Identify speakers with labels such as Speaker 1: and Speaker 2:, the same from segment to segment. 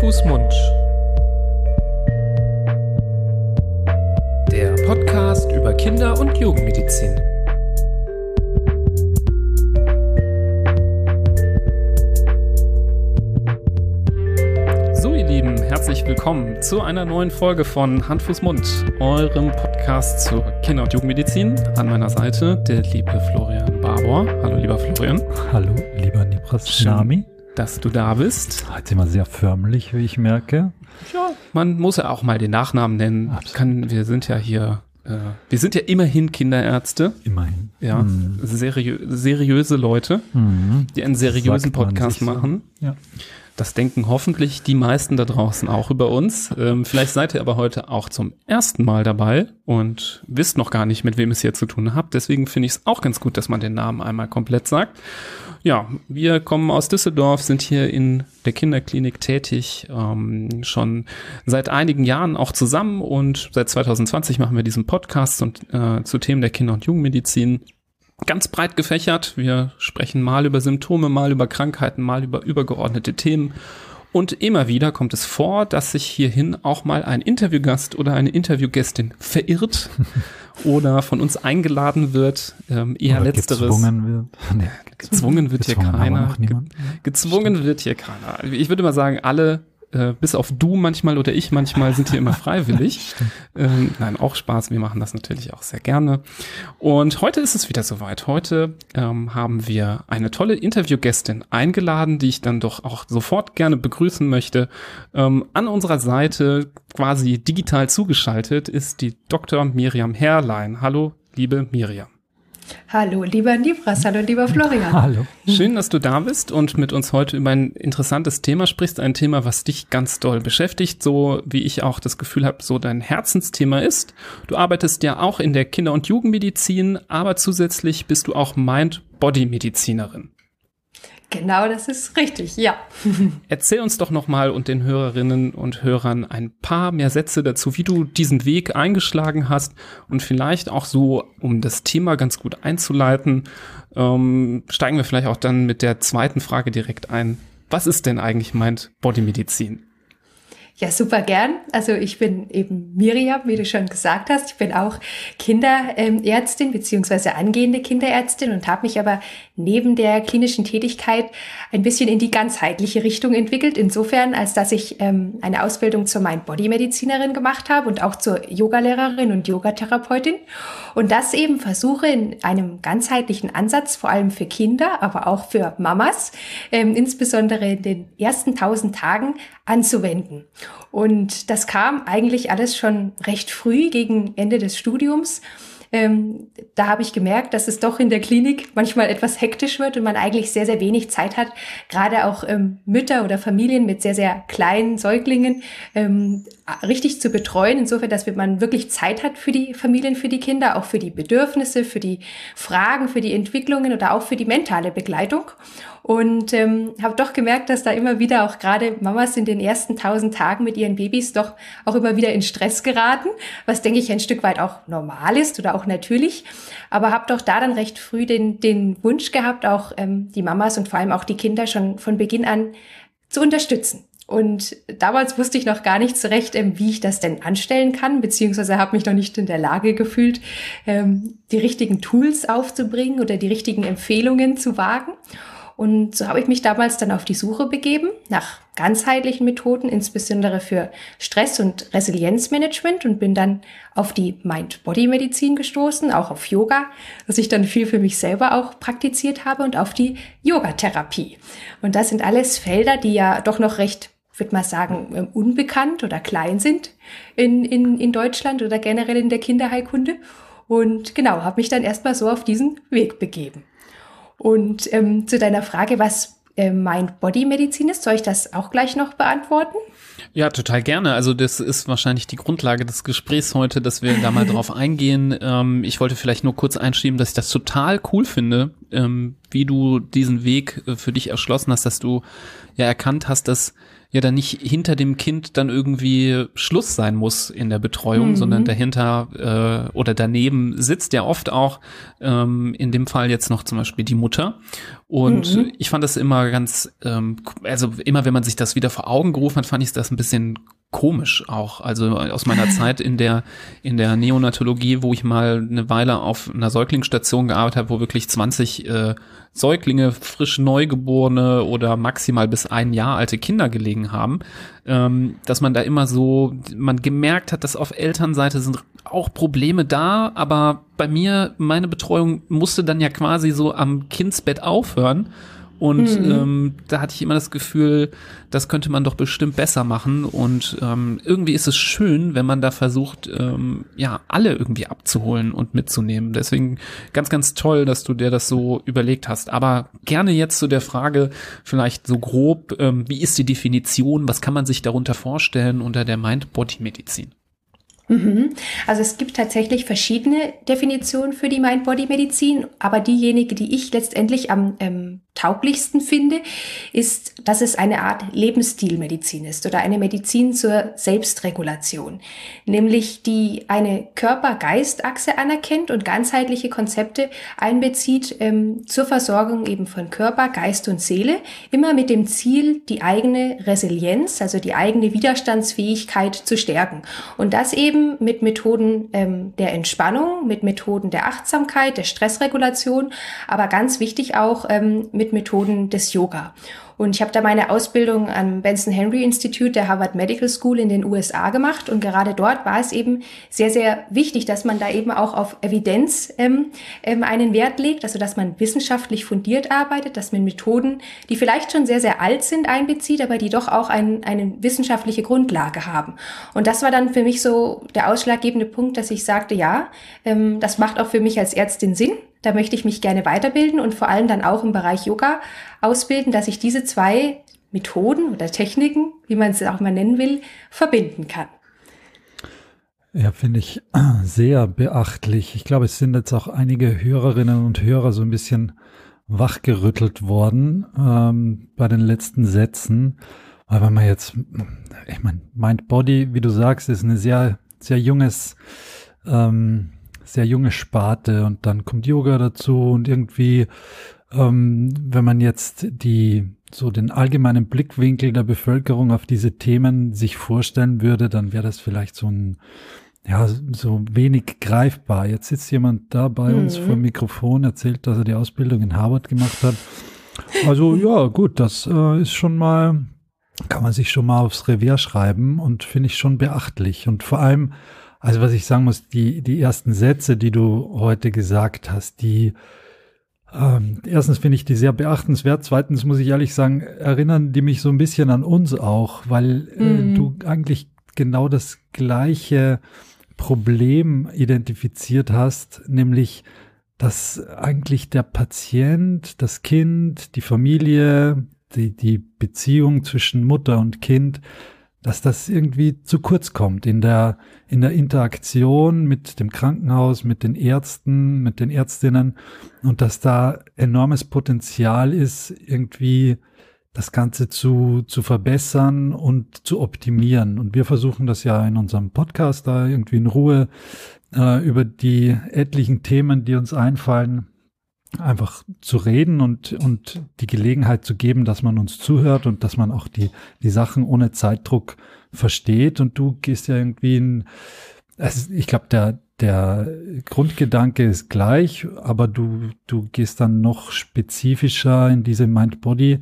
Speaker 1: Fuß, Mund. Der Podcast über Kinder- und Jugendmedizin. So, ihr Lieben, herzlich willkommen zu einer neuen Folge von Hand, Fuß, Mund, eurem Podcast zur Kinder- und Jugendmedizin. An meiner Seite der liebe Florian Barbour. Hallo, lieber Florian.
Speaker 2: Hallo, lieber Nipras
Speaker 1: Schön.
Speaker 2: Nami.
Speaker 1: Dass du da bist.
Speaker 2: Heute immer sehr förmlich, wie ich merke.
Speaker 1: Ja, man muss ja auch mal den Nachnamen nennen.
Speaker 2: Absolut.
Speaker 1: Kann, wir sind ja hier, äh, wir sind ja immerhin Kinderärzte.
Speaker 2: Immerhin.
Speaker 1: Ja,
Speaker 2: Hm.
Speaker 1: seriö seriöse Leute,
Speaker 2: Mhm.
Speaker 1: die einen seriösen Podcast
Speaker 2: so.
Speaker 1: machen.
Speaker 2: Ja.
Speaker 1: Das denken hoffentlich die meisten da draußen auch über uns. Ähm, vielleicht seid ihr aber heute auch zum ersten Mal dabei und wisst noch gar nicht, mit wem es hier zu tun habt. Deswegen finde ich es auch ganz gut, dass man den Namen einmal komplett sagt. Ja, wir kommen aus Düsseldorf, sind hier in der Kinderklinik tätig, ähm, schon seit einigen Jahren auch zusammen und seit 2020 machen wir diesen Podcast und, äh, zu Themen der Kinder- und Jugendmedizin ganz breit gefächert. Wir sprechen mal über Symptome, mal über Krankheiten, mal über übergeordnete Themen. Und immer wieder kommt es vor, dass sich hierhin auch mal ein Interviewgast oder eine Interviewgästin verirrt oder von uns eingeladen wird. Ähm, eher
Speaker 2: Oder
Speaker 1: letzteres.
Speaker 2: Gezwungen wird. Nee,
Speaker 1: Gezwungen wird hier
Speaker 2: gezwungen haben wir
Speaker 1: keiner.
Speaker 2: niemand.
Speaker 1: Gezwungen wird hier keiner. Ich würde mal sagen, alle, äh, bis auf du manchmal oder ich manchmal, sind hier immer freiwillig. ähm, nein, auch Spaß. Wir machen das natürlich auch sehr gerne. Und heute ist es wieder soweit. Heute ähm, haben wir eine tolle Interviewgästin eingeladen, die ich dann doch auch sofort gerne begrüßen möchte. Ähm, an unserer Seite, quasi digital zugeschaltet, ist die Dr. Miriam Herrlein. Hallo, liebe Miriam.
Speaker 3: Hallo, lieber Nibras, hallo, lieber Florian.
Speaker 2: Hallo.
Speaker 1: Schön, dass du da bist und mit uns heute über ein interessantes Thema sprichst. Ein Thema, was dich ganz doll beschäftigt, so wie ich auch das Gefühl habe, so dein Herzensthema ist. Du arbeitest ja auch in der Kinder- und Jugendmedizin, aber zusätzlich bist du auch Mind-Body-Medizinerin.
Speaker 3: Genau, das ist richtig, ja.
Speaker 1: Erzähl uns doch nochmal und den Hörerinnen und Hörern ein paar mehr Sätze dazu, wie du diesen Weg eingeschlagen hast und vielleicht auch so, um das Thema ganz gut einzuleiten, ähm, steigen wir vielleicht auch dann mit der zweiten Frage direkt ein. Was ist denn eigentlich Mind-Body-Medizin?
Speaker 3: Ja, super gern. Also ich bin eben Miriam, wie du schon gesagt hast. Ich bin auch Kinderärztin beziehungsweise angehende Kinderärztin und habe mich aber neben der klinischen Tätigkeit ein bisschen in die ganzheitliche Richtung entwickelt. Insofern, als dass ich ähm, eine Ausbildung zur Mind-Body-Medizinerin gemacht habe und auch zur Yogalehrerin und Yogatherapeutin. Und das eben versuche in einem ganzheitlichen Ansatz, vor allem für Kinder, aber auch für Mamas, ähm, insbesondere in den ersten tausend Tagen anzuwenden. Und das kam eigentlich alles schon recht früh gegen Ende des Studiums. Ähm, da habe ich gemerkt, dass es doch in der Klinik manchmal etwas hektisch wird und man eigentlich sehr, sehr wenig Zeit hat, gerade auch ähm, Mütter oder Familien mit sehr, sehr kleinen Säuglingen ähm, richtig zu betreuen. Insofern, dass man wirklich Zeit hat für die Familien, für die Kinder, auch für die Bedürfnisse, für die Fragen, für die Entwicklungen oder auch für die mentale Begleitung. Und ähm, habe doch gemerkt, dass da immer wieder auch gerade Mamas in den ersten tausend Tagen mit ihren Babys doch auch immer wieder in Stress geraten, was denke ich ein Stück weit auch normal ist oder auch natürlich. Aber habe doch da dann recht früh den, den Wunsch gehabt, auch ähm, die Mamas und vor allem auch die Kinder schon von Beginn an zu unterstützen. Und damals wusste ich noch gar nicht so recht, ähm, wie ich das denn anstellen kann, beziehungsweise habe mich noch nicht in der Lage gefühlt, ähm, die richtigen Tools aufzubringen oder die richtigen Empfehlungen zu wagen. Und so habe ich mich damals dann auf die Suche begeben nach ganzheitlichen Methoden, insbesondere für Stress- und Resilienzmanagement und bin dann auf die Mind-Body-Medizin gestoßen, auch auf Yoga, was ich dann viel für mich selber auch praktiziert habe und auf die Yogatherapie. Und das sind alles Felder, die ja doch noch recht würde mal sagen, ähm, unbekannt oder klein sind in, in, in Deutschland oder generell in der Kinderheilkunde. Und genau, habe mich dann erstmal so auf diesen Weg begeben. Und ähm, zu deiner Frage, was äh, Mind-Body-Medizin ist, soll ich das auch gleich noch beantworten?
Speaker 1: Ja, total gerne. Also das ist wahrscheinlich die Grundlage des Gesprächs heute, dass wir da mal drauf eingehen. Ähm, ich wollte vielleicht nur kurz einschieben, dass ich das total cool finde, ähm, wie du diesen Weg äh, für dich erschlossen hast, dass du ja erkannt hast, dass ja dann nicht hinter dem Kind dann irgendwie Schluss sein muss in der Betreuung,
Speaker 3: Mhm.
Speaker 1: sondern dahinter äh, oder daneben sitzt ja oft auch ähm, in dem Fall jetzt noch zum Beispiel die Mutter. Und
Speaker 3: Mhm.
Speaker 1: ich fand das immer ganz, ähm, also immer wenn man sich das wieder vor Augen gerufen hat, fand fand ich das ein bisschen komisch auch. Also aus meiner Zeit in der, in der Neonatologie, wo ich mal eine Weile auf einer Säuglingsstation gearbeitet habe, wo wirklich 20 äh, Säuglinge, frisch Neugeborene oder maximal bis ein Jahr alte Kinder gelegen haben, ähm, dass man da immer so, man gemerkt hat, dass auf Elternseite sind auch Probleme da, aber bei mir, meine Betreuung musste dann ja quasi so am Kindsbett aufhören. Und mhm. ähm, da hatte ich immer das Gefühl, das könnte man doch bestimmt besser machen. Und ähm, irgendwie ist es schön, wenn man da versucht, ähm, ja, alle irgendwie abzuholen und mitzunehmen. Deswegen ganz, ganz toll, dass du dir das so überlegt hast. Aber gerne jetzt zu der Frage, vielleicht so grob, ähm, wie ist die Definition? Was kann man sich darunter vorstellen unter der Mind-Body-Medizin?
Speaker 3: Mhm. Also es gibt tatsächlich verschiedene Definitionen für die Mind-Body-Medizin, aber diejenige, die ich letztendlich am ähm, tauglichsten finde, ist, dass es eine Art Lebensstilmedizin ist oder eine Medizin zur Selbstregulation, nämlich die eine Körper-Geist-Achse anerkennt und ganzheitliche Konzepte einbezieht ähm, zur Versorgung eben von Körper, Geist und Seele, immer mit dem Ziel, die eigene Resilienz, also die eigene Widerstandsfähigkeit zu stärken. Und das eben mit Methoden ähm, der Entspannung, mit Methoden der Achtsamkeit, der Stressregulation, aber ganz wichtig auch ähm, mit Methoden des Yoga. Und ich habe da meine Ausbildung am Benson Henry Institute der Harvard Medical School in den USA gemacht. Und gerade dort war es eben sehr, sehr wichtig, dass man da eben auch auf Evidenz ähm, ähm, einen Wert legt, also dass man wissenschaftlich fundiert arbeitet, dass man Methoden, die vielleicht schon sehr, sehr alt sind, einbezieht, aber die doch auch ein, eine wissenschaftliche Grundlage haben. Und das war dann für mich so der ausschlaggebende Punkt, dass ich sagte, ja, ähm, das macht auch für mich als Ärztin Sinn. Da möchte ich mich gerne weiterbilden und vor allem dann auch im Bereich Yoga ausbilden, dass ich diese zwei Methoden oder Techniken, wie man es auch mal nennen will, verbinden kann.
Speaker 2: Ja, finde ich sehr beachtlich. Ich glaube, es sind jetzt auch einige Hörerinnen und Hörer so ein bisschen wachgerüttelt worden ähm, bei den letzten Sätzen. Weil wenn man jetzt, ich meine, Mind Body, wie du sagst, ist eine sehr, sehr junges ähm, sehr junge Sparte und dann kommt Yoga dazu und irgendwie, ähm, wenn man jetzt die so den allgemeinen Blickwinkel der Bevölkerung auf diese Themen sich vorstellen würde, dann wäre das vielleicht so ein ja, so wenig greifbar. Jetzt sitzt jemand da bei mhm. uns vor dem Mikrofon, erzählt, dass er die Ausbildung in Harvard gemacht hat. Also ja, gut, das äh, ist schon mal, kann man sich schon mal aufs Revier schreiben und finde ich schon beachtlich. Und vor allem also was ich sagen muss, die, die ersten Sätze, die du heute gesagt hast, die ähm, erstens finde ich die sehr beachtenswert. Zweitens muss ich ehrlich sagen, erinnern die mich so ein bisschen an uns auch, weil äh, mhm. du eigentlich genau das gleiche Problem identifiziert hast, nämlich dass eigentlich der Patient, das Kind, die Familie, die, die Beziehung zwischen Mutter und Kind dass das irgendwie zu kurz kommt in der, in der Interaktion mit dem Krankenhaus, mit den Ärzten, mit den Ärztinnen und dass da enormes Potenzial ist, irgendwie das Ganze zu, zu verbessern und zu optimieren. Und wir versuchen das ja in unserem Podcast da irgendwie in Ruhe äh, über die etlichen Themen, die uns einfallen, einfach zu reden und, und die Gelegenheit zu geben, dass man uns zuhört und dass man auch die, die Sachen ohne Zeitdruck versteht. Und du gehst ja irgendwie in, also ich glaube, der, der Grundgedanke ist gleich, aber du, du gehst dann noch spezifischer in diese Mind-Body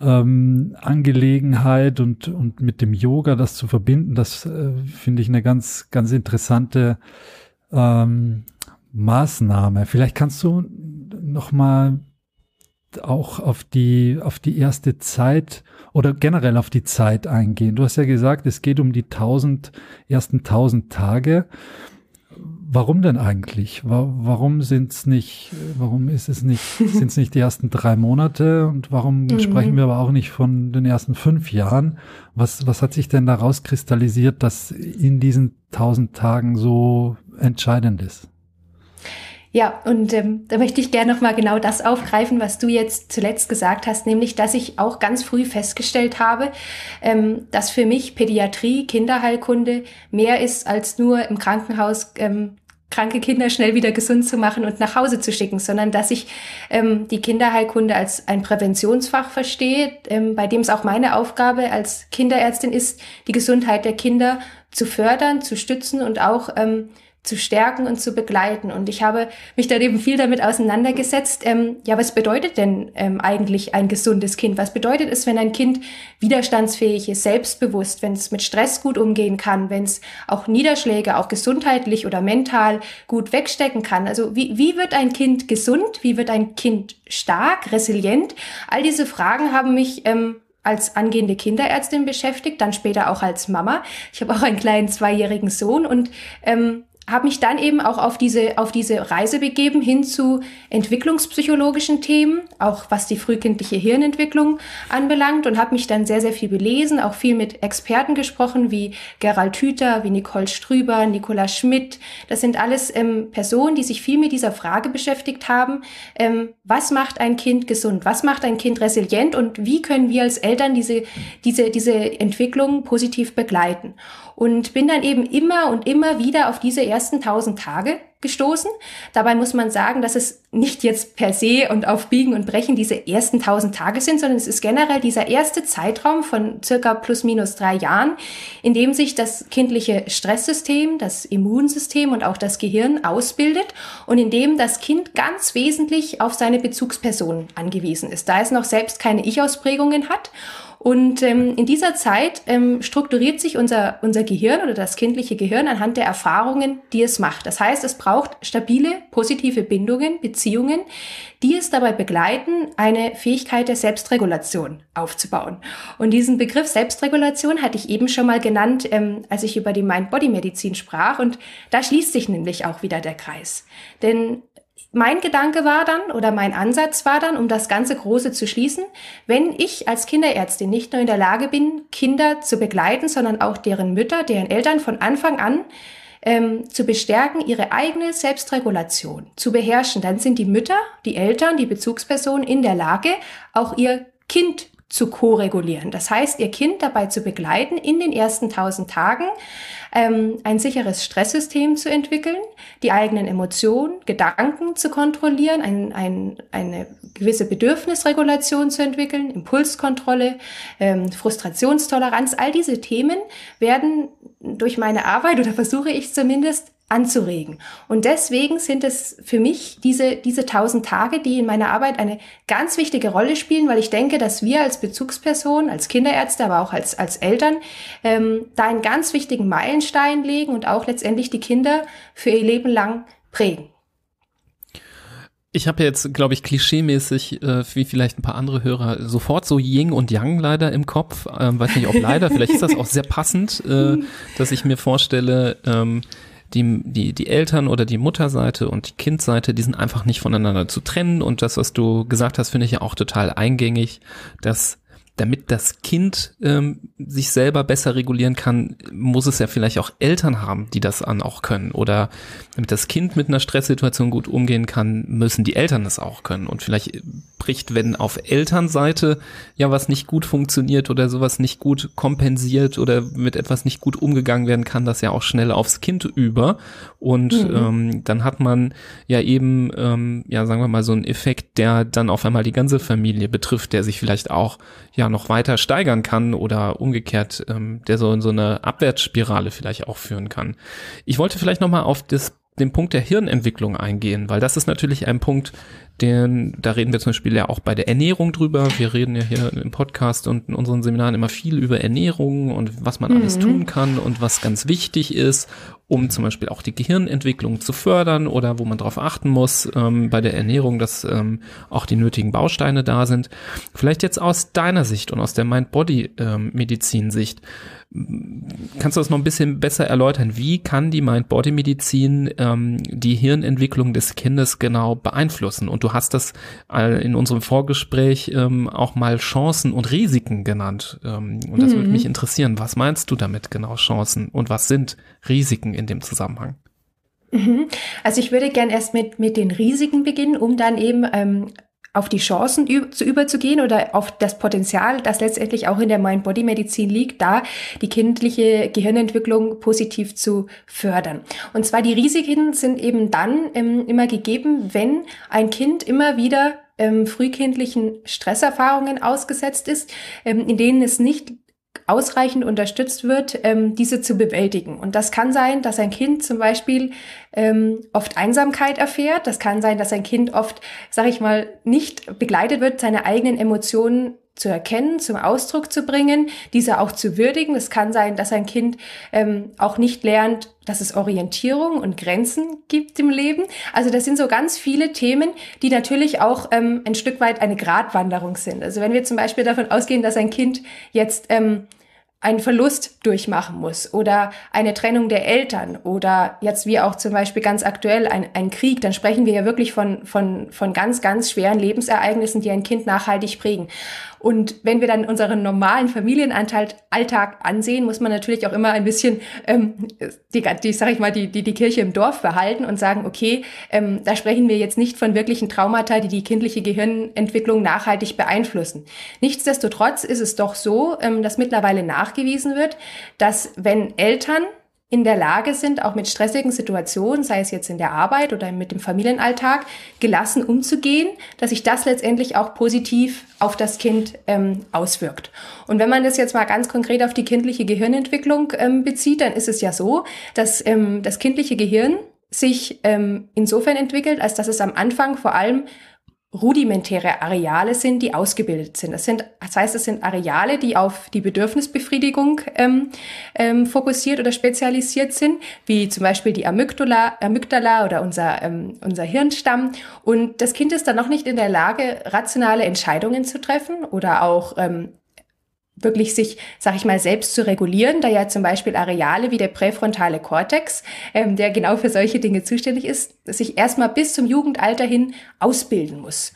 Speaker 2: ähm, Angelegenheit und, und mit dem Yoga das zu verbinden, das äh, finde ich eine ganz, ganz interessante ähm, Maßnahme. Vielleicht kannst du noch mal auch auf die auf die erste Zeit oder generell auf die Zeit eingehen. Du hast ja gesagt, es geht um die tausend ersten tausend Tage. Warum denn eigentlich? Warum sind es nicht? Warum ist es nicht? Sind es nicht die ersten drei Monate? Und warum mhm. sprechen wir aber auch nicht von den ersten fünf Jahren? Was was hat sich denn daraus kristallisiert, dass in diesen tausend Tagen so entscheidend ist?
Speaker 3: Ja, und ähm, da möchte ich gerne nochmal genau das aufgreifen, was du jetzt zuletzt gesagt hast, nämlich, dass ich auch ganz früh festgestellt habe, ähm, dass für mich Pädiatrie, Kinderheilkunde mehr ist als nur im Krankenhaus ähm, kranke Kinder schnell wieder gesund zu machen und nach Hause zu schicken, sondern dass ich ähm, die Kinderheilkunde als ein Präventionsfach verstehe, ähm, bei dem es auch meine Aufgabe als Kinderärztin ist, die Gesundheit der Kinder zu fördern, zu stützen und auch ähm, zu stärken und zu begleiten. Und ich habe mich da eben viel damit auseinandergesetzt, ähm, ja, was bedeutet denn ähm, eigentlich ein gesundes Kind? Was bedeutet es, wenn ein Kind widerstandsfähig ist, selbstbewusst, wenn es mit Stress gut umgehen kann, wenn es auch Niederschläge, auch gesundheitlich oder mental gut wegstecken kann? Also wie, wie wird ein Kind gesund? Wie wird ein Kind stark, resilient? All diese Fragen haben mich ähm, als angehende Kinderärztin beschäftigt, dann später auch als Mama. Ich habe auch einen kleinen zweijährigen Sohn und ähm, habe mich dann eben auch auf diese, auf diese Reise begeben hin zu entwicklungspsychologischen Themen, auch was die frühkindliche Hirnentwicklung anbelangt und habe mich dann sehr, sehr viel belesen, auch viel mit Experten gesprochen, wie Gerald Hüther, wie Nicole Strüber, Nicola Schmidt. Das sind alles ähm, Personen, die sich viel mit dieser Frage beschäftigt haben, ähm, was macht ein Kind gesund, was macht ein Kind resilient? Und wie können wir als Eltern diese, diese, diese Entwicklung positiv begleiten? Und bin dann eben immer und immer wieder auf diese ersten tausend Tage gestoßen. Dabei muss man sagen, dass es nicht jetzt per se und auf Biegen und Brechen diese ersten tausend Tage sind, sondern es ist generell dieser erste Zeitraum von circa plus minus drei Jahren, in dem sich das kindliche Stresssystem, das Immunsystem und auch das Gehirn ausbildet und in dem das Kind ganz wesentlich auf seine Bezugspersonen angewiesen ist, da es noch selbst keine Ich-Ausprägungen hat und ähm, in dieser Zeit ähm, strukturiert sich unser, unser Gehirn oder das kindliche Gehirn anhand der Erfahrungen, die es macht. Das heißt, es braucht stabile, positive Bindungen, Beziehungen, die es dabei begleiten, eine Fähigkeit der Selbstregulation aufzubauen. Und diesen Begriff Selbstregulation hatte ich eben schon mal genannt, ähm, als ich über die Mind-Body-Medizin sprach. Und da schließt sich nämlich auch wieder der Kreis. Denn mein Gedanke war dann oder mein Ansatz war dann, um das ganze Große zu schließen, wenn ich als Kinderärztin nicht nur in der Lage bin, Kinder zu begleiten, sondern auch deren Mütter, deren Eltern von Anfang an ähm, zu bestärken, ihre eigene Selbstregulation zu beherrschen, dann sind die Mütter, die Eltern, die Bezugspersonen in der Lage, auch ihr Kind zu ko-regulieren. Das heißt, ihr Kind dabei zu begleiten, in den ersten tausend Tagen ähm, ein sicheres Stresssystem zu entwickeln, die eigenen Emotionen, Gedanken zu kontrollieren, ein, ein, eine gewisse Bedürfnisregulation zu entwickeln, Impulskontrolle, ähm, Frustrationstoleranz. All diese Themen werden durch meine Arbeit oder versuche ich zumindest anzuregen. Und deswegen sind es für mich diese, diese tausend Tage, die in meiner Arbeit eine ganz wichtige Rolle spielen, weil ich denke, dass wir als Bezugsperson, als Kinderärzte, aber auch als, als Eltern, ähm, da einen ganz wichtigen Meilenstein legen und auch letztendlich die Kinder für ihr Leben lang prägen.
Speaker 1: Ich habe jetzt, glaube ich, klischeemäßig, äh, wie vielleicht ein paar andere Hörer, sofort so Ying und Yang leider im Kopf. Ähm, weiß nicht, ob leider, vielleicht ist das auch sehr passend, äh, dass ich mir vorstelle, ähm, die, die, die Eltern oder die Mutterseite und die Kindseite, die sind einfach nicht voneinander zu trennen. Und das, was du gesagt hast, finde ich ja auch total eingängig, dass damit das Kind ähm, sich selber besser regulieren kann, muss es ja vielleicht auch Eltern haben, die das an auch können. Oder damit das Kind mit einer Stresssituation gut umgehen kann, müssen die Eltern es auch können. Und vielleicht bricht, wenn auf Elternseite ja was nicht gut funktioniert oder sowas nicht gut kompensiert oder mit etwas nicht gut umgegangen werden kann, das ja auch schnell aufs Kind über. Und mhm. ähm, dann hat man ja eben, ähm, ja, sagen wir mal, so einen Effekt, der dann auf einmal die ganze Familie betrifft, der sich vielleicht auch ja noch weiter steigern kann oder umgekehrt, ähm, der so in so eine Abwärtsspirale vielleicht auch führen kann. Ich wollte vielleicht nochmal auf das den Punkt der Hirnentwicklung eingehen, weil das ist natürlich ein Punkt, den, da reden wir zum Beispiel ja auch bei der Ernährung drüber. Wir reden ja hier im Podcast und in unseren Seminaren immer viel über Ernährung und was man mhm. alles tun kann und was ganz wichtig ist, um zum Beispiel auch die Gehirnentwicklung zu fördern oder wo man darauf achten muss ähm, bei der Ernährung, dass ähm, auch die nötigen Bausteine da sind. Vielleicht jetzt aus deiner Sicht und aus der Mind-Body-Medizin-Sicht. Kannst du das noch ein bisschen besser erläutern? Wie kann die Mind-Body-Medizin ähm, die Hirnentwicklung des Kindes genau beeinflussen? Und du hast das äh, in unserem Vorgespräch ähm, auch mal Chancen und Risiken genannt. Ähm, und das mhm. würde mich interessieren. Was meinst du damit genau, Chancen? Und was sind Risiken in dem Zusammenhang?
Speaker 3: Mhm. Also ich würde gern erst mit, mit den Risiken beginnen, um dann eben ähm, auf die Chancen zu überzugehen oder auf das Potenzial, das letztendlich auch in der Mind-Body-Medizin liegt, da die kindliche Gehirnentwicklung positiv zu fördern. Und zwar die Risiken sind eben dann ähm, immer gegeben, wenn ein Kind immer wieder ähm, frühkindlichen Stresserfahrungen ausgesetzt ist, ähm, in denen es nicht ausreichend unterstützt wird, ähm, diese zu bewältigen. Und das kann sein, dass ein Kind zum Beispiel ähm, oft Einsamkeit erfährt. Das kann sein, dass ein Kind oft, sag ich mal, nicht begleitet wird, seine eigenen Emotionen zu erkennen, zum Ausdruck zu bringen, diese auch zu würdigen. Es kann sein, dass ein Kind ähm, auch nicht lernt, dass es Orientierung und Grenzen gibt im Leben. Also das sind so ganz viele Themen, die natürlich auch ähm, ein Stück weit eine Gratwanderung sind. Also wenn wir zum Beispiel davon ausgehen, dass ein Kind jetzt ähm, einen Verlust durchmachen muss oder eine Trennung der Eltern oder jetzt wie auch zum Beispiel ganz aktuell ein, ein Krieg, dann sprechen wir ja wirklich von, von, von ganz, ganz schweren Lebensereignissen, die ein Kind nachhaltig prägen. Und wenn wir dann unseren normalen Familienalltag ansehen, muss man natürlich auch immer ein bisschen ähm, die, die sag ich mal, die, die, die Kirche im Dorf behalten und sagen, okay, ähm, da sprechen wir jetzt nicht von wirklichen Traumata, die die kindliche Gehirnentwicklung nachhaltig beeinflussen. Nichtsdestotrotz ist es doch so, ähm, dass mittlerweile nachgewiesen wird, dass wenn Eltern in der Lage sind, auch mit stressigen Situationen, sei es jetzt in der Arbeit oder mit dem Familienalltag, gelassen umzugehen, dass sich das letztendlich auch positiv auf das Kind ähm, auswirkt. Und wenn man das jetzt mal ganz konkret auf die kindliche Gehirnentwicklung ähm, bezieht, dann ist es ja so, dass ähm, das kindliche Gehirn sich ähm, insofern entwickelt, als dass es am Anfang vor allem rudimentäre Areale sind, die ausgebildet sind. Das, sind, das heißt, es sind Areale, die auf die Bedürfnisbefriedigung ähm, ähm, fokussiert oder spezialisiert sind, wie zum Beispiel die Amygdala, Amygdala oder unser, ähm, unser Hirnstamm. Und das Kind ist dann noch nicht in der Lage, rationale Entscheidungen zu treffen oder auch ähm, wirklich sich, sag ich mal, selbst zu regulieren, da ja zum Beispiel Areale wie der präfrontale Kortex, ähm, der genau für solche Dinge zuständig ist, sich erstmal bis zum Jugendalter hin ausbilden muss.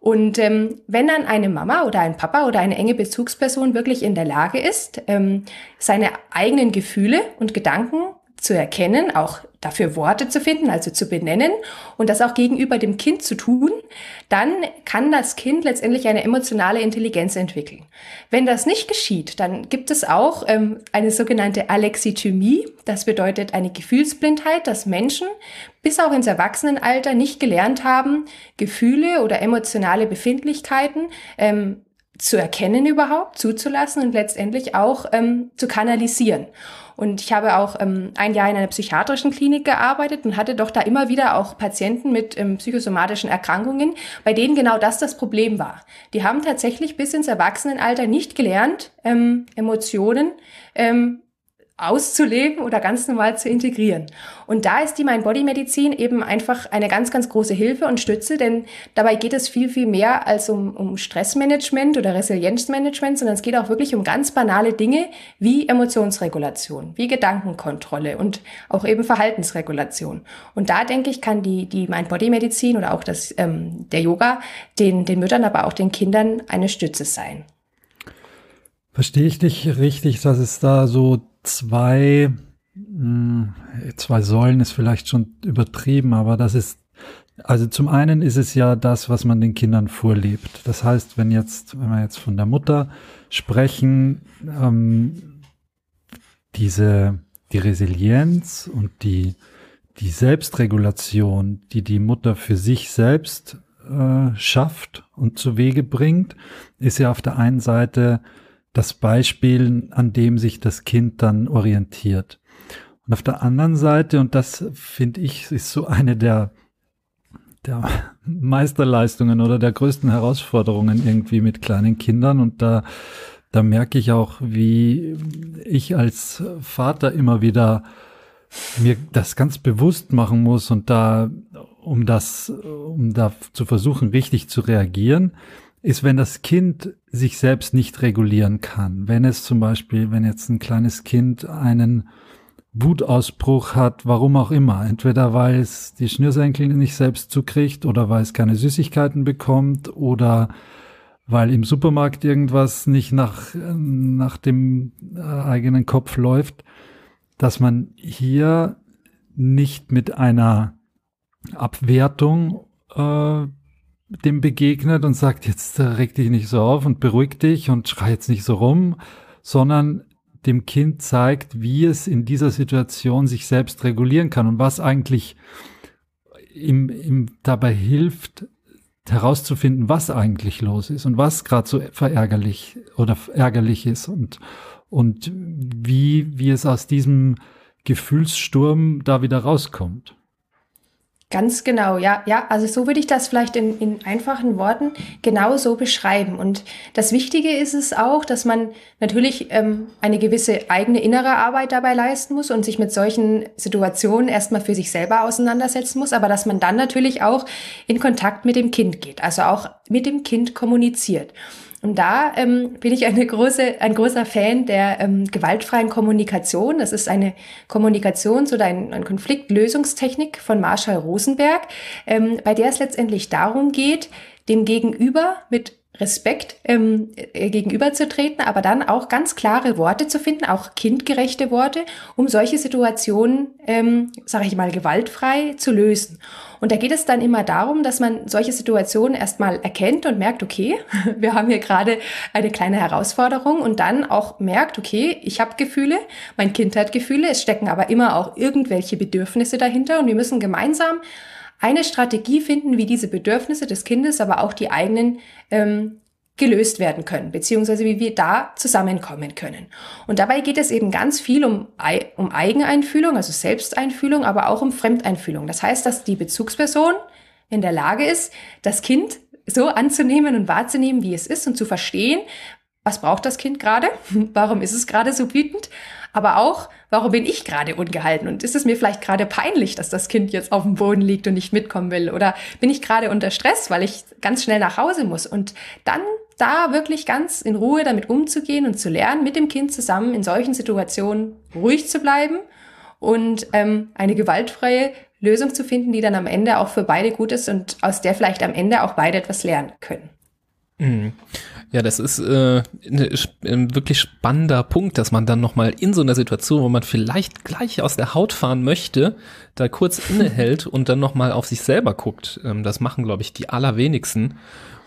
Speaker 3: Und ähm, wenn dann eine Mama oder ein Papa oder eine enge Bezugsperson wirklich in der Lage ist, ähm, seine eigenen Gefühle und Gedanken zu erkennen, auch dafür Worte zu finden, also zu benennen und das auch gegenüber dem Kind zu tun, dann kann das Kind letztendlich eine emotionale Intelligenz entwickeln. Wenn das nicht geschieht, dann gibt es auch ähm, eine sogenannte Alexithymie. Das bedeutet eine Gefühlsblindheit, dass Menschen bis auch ins Erwachsenenalter nicht gelernt haben, Gefühle oder emotionale Befindlichkeiten ähm, zu erkennen überhaupt, zuzulassen und letztendlich auch ähm, zu kanalisieren. Und ich habe auch ähm, ein Jahr in einer psychiatrischen Klinik gearbeitet und hatte doch da immer wieder auch Patienten mit ähm, psychosomatischen Erkrankungen, bei denen genau das das Problem war. Die haben tatsächlich bis ins Erwachsenenalter nicht gelernt, ähm, Emotionen ähm, auszuleben oder ganz normal zu integrieren. Und da ist die Mind-Body-Medizin eben einfach eine ganz, ganz große Hilfe und Stütze, denn dabei geht es viel, viel mehr als um, um Stressmanagement oder Resilienzmanagement, sondern es geht auch wirklich um ganz banale Dinge wie Emotionsregulation, wie Gedankenkontrolle und auch eben Verhaltensregulation. Und da denke ich, kann die, die Mind-Body-Medizin oder auch das, ähm, der Yoga den, den Müttern, aber auch den Kindern eine Stütze sein.
Speaker 2: Verstehe ich dich richtig, dass es da so zwei, hm, zwei Säulen ist vielleicht schon übertrieben, aber das ist, also zum einen ist es ja das, was man den Kindern vorlebt. Das heißt, wenn jetzt, wenn wir jetzt von der Mutter sprechen, ähm, diese, die Resilienz und die, die Selbstregulation, die die Mutter für sich selbst äh, schafft und zu Wege bringt, ist ja auf der einen Seite das Beispiel, an dem sich das Kind dann orientiert. Und auf der anderen Seite, und das finde ich, ist so eine der, der Meisterleistungen oder der größten Herausforderungen irgendwie mit kleinen Kindern. Und da, da merke ich auch, wie ich als Vater immer wieder mir das ganz bewusst machen muss und da, um das, um da zu versuchen, richtig zu reagieren, ist, wenn das Kind sich selbst nicht regulieren kann. Wenn es zum Beispiel, wenn jetzt ein kleines Kind einen Wutausbruch hat, warum auch immer. Entweder weil es die Schnürsenkel nicht selbst zukriegt oder weil es keine Süßigkeiten bekommt oder weil im Supermarkt irgendwas nicht nach, nach dem äh, eigenen Kopf läuft, dass man hier nicht mit einer Abwertung äh, dem begegnet und sagt, jetzt reg dich nicht so auf und beruhig dich und schrei jetzt nicht so rum, sondern dem Kind zeigt, wie es in dieser Situation sich selbst regulieren kann und was eigentlich ihm, ihm dabei hilft, herauszufinden, was eigentlich los ist und was gerade so verärgerlich oder ärgerlich ist und, und wie, wie es aus diesem Gefühlssturm da wieder rauskommt.
Speaker 3: Ganz genau, ja, ja. Also so würde ich das vielleicht in, in einfachen Worten genau so beschreiben. Und das Wichtige ist es auch, dass man natürlich ähm, eine gewisse eigene innere Arbeit dabei leisten muss und sich mit solchen Situationen erstmal für sich selber auseinandersetzen muss, aber dass man dann natürlich auch in Kontakt mit dem Kind geht, also auch mit dem Kind kommuniziert. Und da ähm, bin ich eine große, ein großer Fan der ähm, gewaltfreien Kommunikation. Das ist eine Kommunikations- oder ein, ein Konfliktlösungstechnik von Marshall Rosenberg, ähm, bei der es letztendlich darum geht, dem Gegenüber mit Respekt ähm, äh, gegenüberzutreten, aber dann auch ganz klare Worte zu finden, auch kindgerechte Worte, um solche Situationen, ähm, sage ich mal, gewaltfrei zu lösen. Und da geht es dann immer darum, dass man solche Situationen erstmal erkennt und merkt, okay, wir haben hier gerade eine kleine Herausforderung und dann auch merkt, okay, ich habe Gefühle, mein Kind hat Gefühle, es stecken aber immer auch irgendwelche Bedürfnisse dahinter und wir müssen gemeinsam eine Strategie finden, wie diese Bedürfnisse des Kindes, aber auch die eigenen ähm, gelöst werden können, beziehungsweise wie wir da zusammenkommen können. Und dabei geht es eben ganz viel um, um Eigeneinfühlung, also Selbsteinfühlung, aber auch um Fremdeinfühlung. Das heißt, dass die Bezugsperson in der Lage ist, das Kind so anzunehmen und wahrzunehmen, wie es ist und zu verstehen, was braucht das Kind gerade, warum ist es gerade so wütend, aber auch, warum bin ich gerade ungehalten und ist es mir vielleicht gerade peinlich, dass das Kind jetzt auf dem Boden liegt und nicht mitkommen will oder bin ich gerade unter Stress, weil ich ganz schnell nach Hause muss und dann da wirklich ganz in Ruhe damit umzugehen und zu lernen, mit dem Kind zusammen in solchen Situationen ruhig zu bleiben und ähm, eine gewaltfreie Lösung zu finden, die dann am Ende auch für beide gut ist und aus der vielleicht am Ende auch beide etwas lernen können.
Speaker 1: Mhm. Ja, das ist äh, ne, ein wirklich spannender Punkt, dass man dann nochmal in so einer Situation, wo man vielleicht gleich aus der Haut fahren möchte, da kurz innehält und dann nochmal auf sich selber guckt. Ähm, das machen, glaube ich, die allerwenigsten.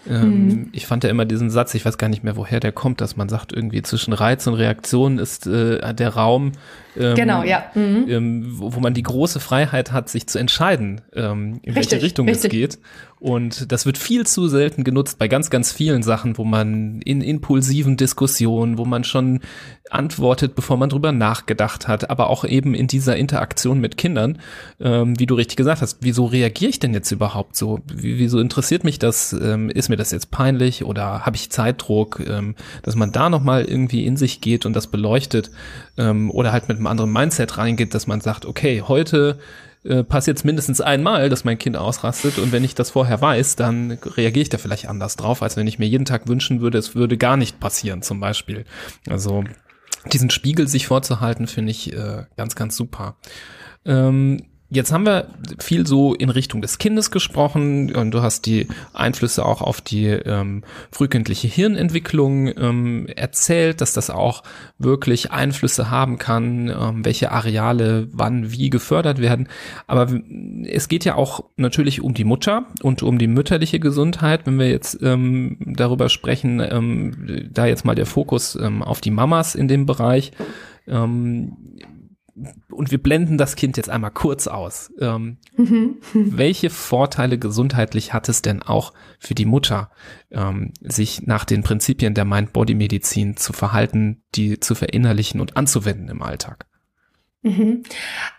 Speaker 1: Ähm, mhm. Ich fand ja immer diesen Satz, ich weiß gar nicht mehr, woher der kommt, dass man sagt, irgendwie zwischen Reiz und Reaktion ist äh, der Raum,
Speaker 3: ähm, genau, ja.
Speaker 1: Mhm. Ähm, wo, wo, man die große Freiheit hat, sich zu entscheiden, ähm, in richtig, welche Richtung richtig. es geht. Und das wird viel zu selten genutzt bei ganz, ganz vielen Sachen, wo man in impulsiven Diskussionen, wo man schon antwortet, bevor man drüber nachgedacht hat, aber auch eben in dieser Interaktion mit Kindern, ähm, wie du richtig gesagt hast, wieso reagiere ich denn jetzt überhaupt so? wieso interessiert mich das? Ähm, ist mir das jetzt peinlich oder habe ich Zeitdruck? Ähm, dass man da nochmal irgendwie in sich geht und das beleuchtet ähm, oder halt mit einem anderen Mindset reingeht, dass man sagt, okay, heute äh, passiert es mindestens einmal, dass mein Kind ausrastet und wenn ich das vorher weiß, dann reagiere ich da vielleicht anders drauf, als wenn ich mir jeden Tag wünschen würde, es würde gar nicht passieren zum Beispiel. Also diesen Spiegel sich vorzuhalten, finde ich äh, ganz, ganz super. Ähm, Jetzt haben wir viel so in Richtung des Kindes gesprochen und du hast die Einflüsse auch auf die ähm, frühkindliche Hirnentwicklung ähm, erzählt, dass das auch wirklich Einflüsse haben kann, ähm, welche Areale wann wie gefördert werden. Aber es geht ja auch natürlich um die Mutter und um die mütterliche Gesundheit. Wenn wir jetzt ähm, darüber sprechen, ähm, da jetzt mal der Fokus ähm, auf die Mamas in dem Bereich. Ähm, und wir blenden das Kind jetzt einmal kurz aus. Ähm, mhm. welche Vorteile gesundheitlich hat es denn auch für die Mutter, ähm, sich nach den Prinzipien der Mind-Body-Medizin zu verhalten, die zu verinnerlichen und anzuwenden im Alltag?
Speaker 3: Mhm.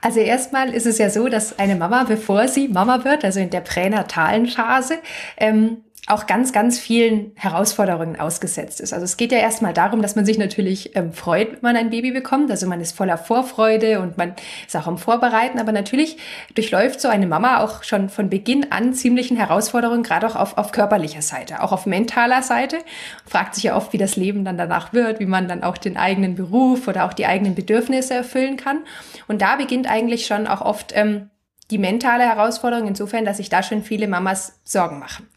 Speaker 3: Also erstmal ist es ja so, dass eine Mama, bevor sie Mama wird, also in der pränatalen Phase, ähm, auch ganz, ganz vielen Herausforderungen ausgesetzt ist. Also es geht ja erstmal darum, dass man sich natürlich ähm, freut, wenn man ein Baby bekommt. Also man ist voller Vorfreude und man ist auch am Vorbereiten. Aber natürlich durchläuft so eine Mama auch schon von Beginn an ziemlichen Herausforderungen, gerade auch auf, auf körperlicher Seite, auch auf mentaler Seite. Fragt sich ja oft, wie das Leben dann danach wird, wie man dann auch den eigenen Beruf oder auch die eigenen Bedürfnisse erfüllen kann. Und da beginnt eigentlich schon auch oft ähm, die mentale Herausforderung insofern, dass sich da schon viele Mamas Sorgen machen.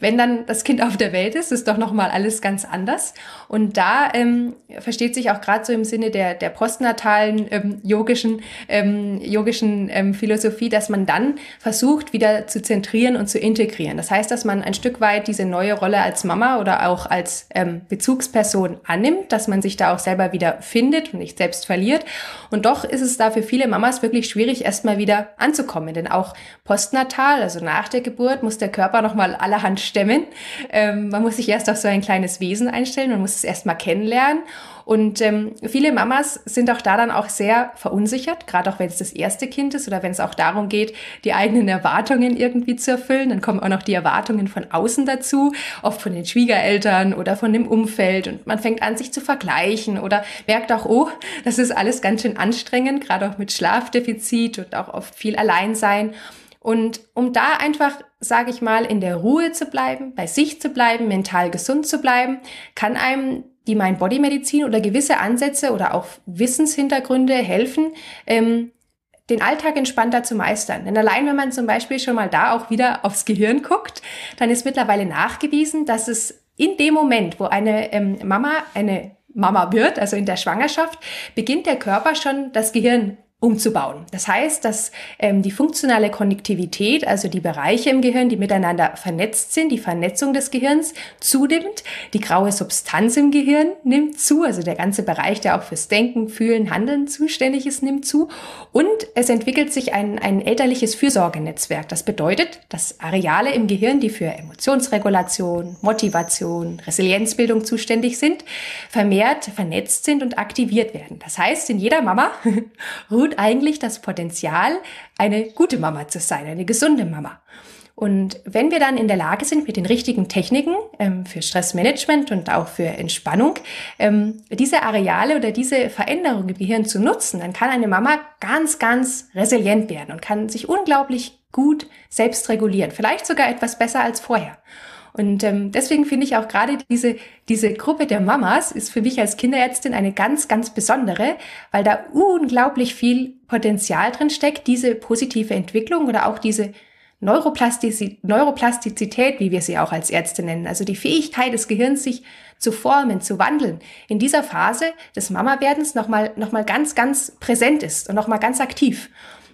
Speaker 3: Wenn dann das Kind auf der Welt ist, ist doch nochmal alles ganz anders. Und da ähm, versteht sich auch gerade so im Sinne der, der postnatalen ähm, yogischen, ähm, yogischen ähm, Philosophie, dass man dann versucht, wieder zu zentrieren und zu integrieren. Das heißt, dass man ein Stück weit diese neue Rolle als Mama oder auch als ähm, Bezugsperson annimmt, dass man sich da auch selber wieder findet und nicht selbst verliert. Und doch ist es da für viele Mamas wirklich schwierig, erstmal wieder anzukommen kommen. Denn auch postnatal, also nach der Geburt, muss der Körper nochmal allerhand stemmen. Ähm, man muss sich erst auf so ein kleines Wesen einstellen, man muss es erstmal kennenlernen. Und ähm, viele Mamas sind auch da dann auch sehr verunsichert, gerade auch wenn es das erste Kind ist oder wenn es auch darum geht, die eigenen Erwartungen irgendwie zu erfüllen. Dann kommen auch noch die Erwartungen von außen dazu, oft von den Schwiegereltern oder von dem Umfeld. Und man fängt an, sich zu vergleichen oder merkt auch, oh, das ist alles ganz schön anstrengend, gerade auch mit Schlafdefizit und auch oft viel Alleinsein. Und um da einfach, sage ich mal, in der Ruhe zu bleiben, bei sich zu bleiben, mental gesund zu bleiben, kann einem die Mind-Body-Medizin oder gewisse Ansätze oder auch Wissenshintergründe helfen, ähm, den Alltag entspannter zu meistern. Denn allein wenn man zum Beispiel schon mal da auch wieder aufs Gehirn guckt, dann ist mittlerweile nachgewiesen, dass es in dem Moment, wo eine ähm, Mama eine Mama wird, also in der Schwangerschaft, beginnt der Körper schon das Gehirn umzubauen. Das heißt, dass ähm, die funktionale Konnektivität, also die Bereiche im Gehirn, die miteinander vernetzt sind, die Vernetzung des Gehirns zunimmt, die graue Substanz im Gehirn nimmt zu, also der ganze Bereich, der auch fürs Denken, Fühlen, Handeln zuständig ist, nimmt zu und es entwickelt sich ein, ein elterliches Fürsorgenetzwerk. Das bedeutet, dass Areale im Gehirn, die für Emotionsregulation, Motivation, Resilienzbildung zuständig sind, vermehrt vernetzt sind und aktiviert werden. Das heißt, in jeder Mama ruht und eigentlich das Potenzial, eine gute Mama zu sein, eine gesunde Mama. Und wenn wir dann in der Lage sind, mit den richtigen Techniken ähm, für Stressmanagement und auch für Entspannung ähm, diese Areale oder diese Veränderung im Gehirn zu nutzen, dann kann eine Mama ganz, ganz resilient werden und kann sich unglaublich gut selbst regulieren. Vielleicht sogar etwas besser als vorher. Und ähm, deswegen finde ich auch gerade diese, diese Gruppe der Mamas ist für mich als Kinderärztin eine ganz, ganz besondere, weil da unglaublich viel Potenzial drin steckt, diese positive Entwicklung oder auch diese Neuroplastizität, Neuroplastizität, wie wir sie auch als Ärzte nennen, also die Fähigkeit des Gehirns, sich zu formen, zu wandeln, in dieser Phase des Mama-Werdens nochmal noch mal ganz, ganz präsent ist und nochmal ganz aktiv.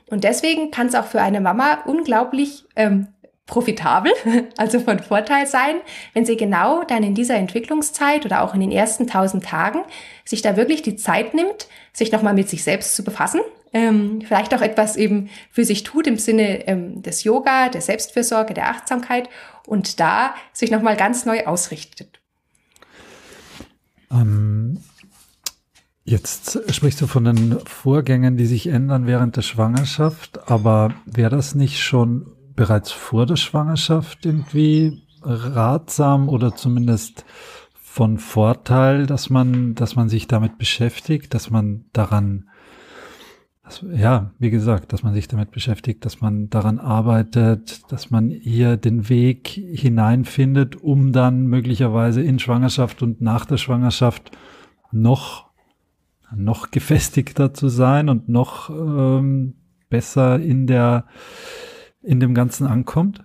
Speaker 3: Und deswegen kann es auch für eine Mama unglaublich ähm, profitabel, also von Vorteil sein, wenn sie genau dann in dieser Entwicklungszeit oder auch in den ersten tausend Tagen sich da wirklich die Zeit nimmt, sich nochmal mit sich selbst zu befassen, ähm, vielleicht auch etwas eben für sich tut im Sinne ähm, des Yoga, der Selbstfürsorge, der Achtsamkeit und da sich nochmal ganz neu ausrichtet.
Speaker 2: Ähm, jetzt sprichst du von den Vorgängen, die sich ändern während der Schwangerschaft, aber wäre das nicht schon bereits vor der Schwangerschaft irgendwie ratsam oder zumindest von Vorteil, dass man, dass man sich damit beschäftigt, dass man daran, dass, ja, wie gesagt, dass man sich damit beschäftigt, dass man daran arbeitet, dass man hier den Weg hineinfindet, um dann möglicherweise in Schwangerschaft und nach der Schwangerschaft noch, noch gefestigter zu sein und noch ähm, besser in der in dem Ganzen ankommt?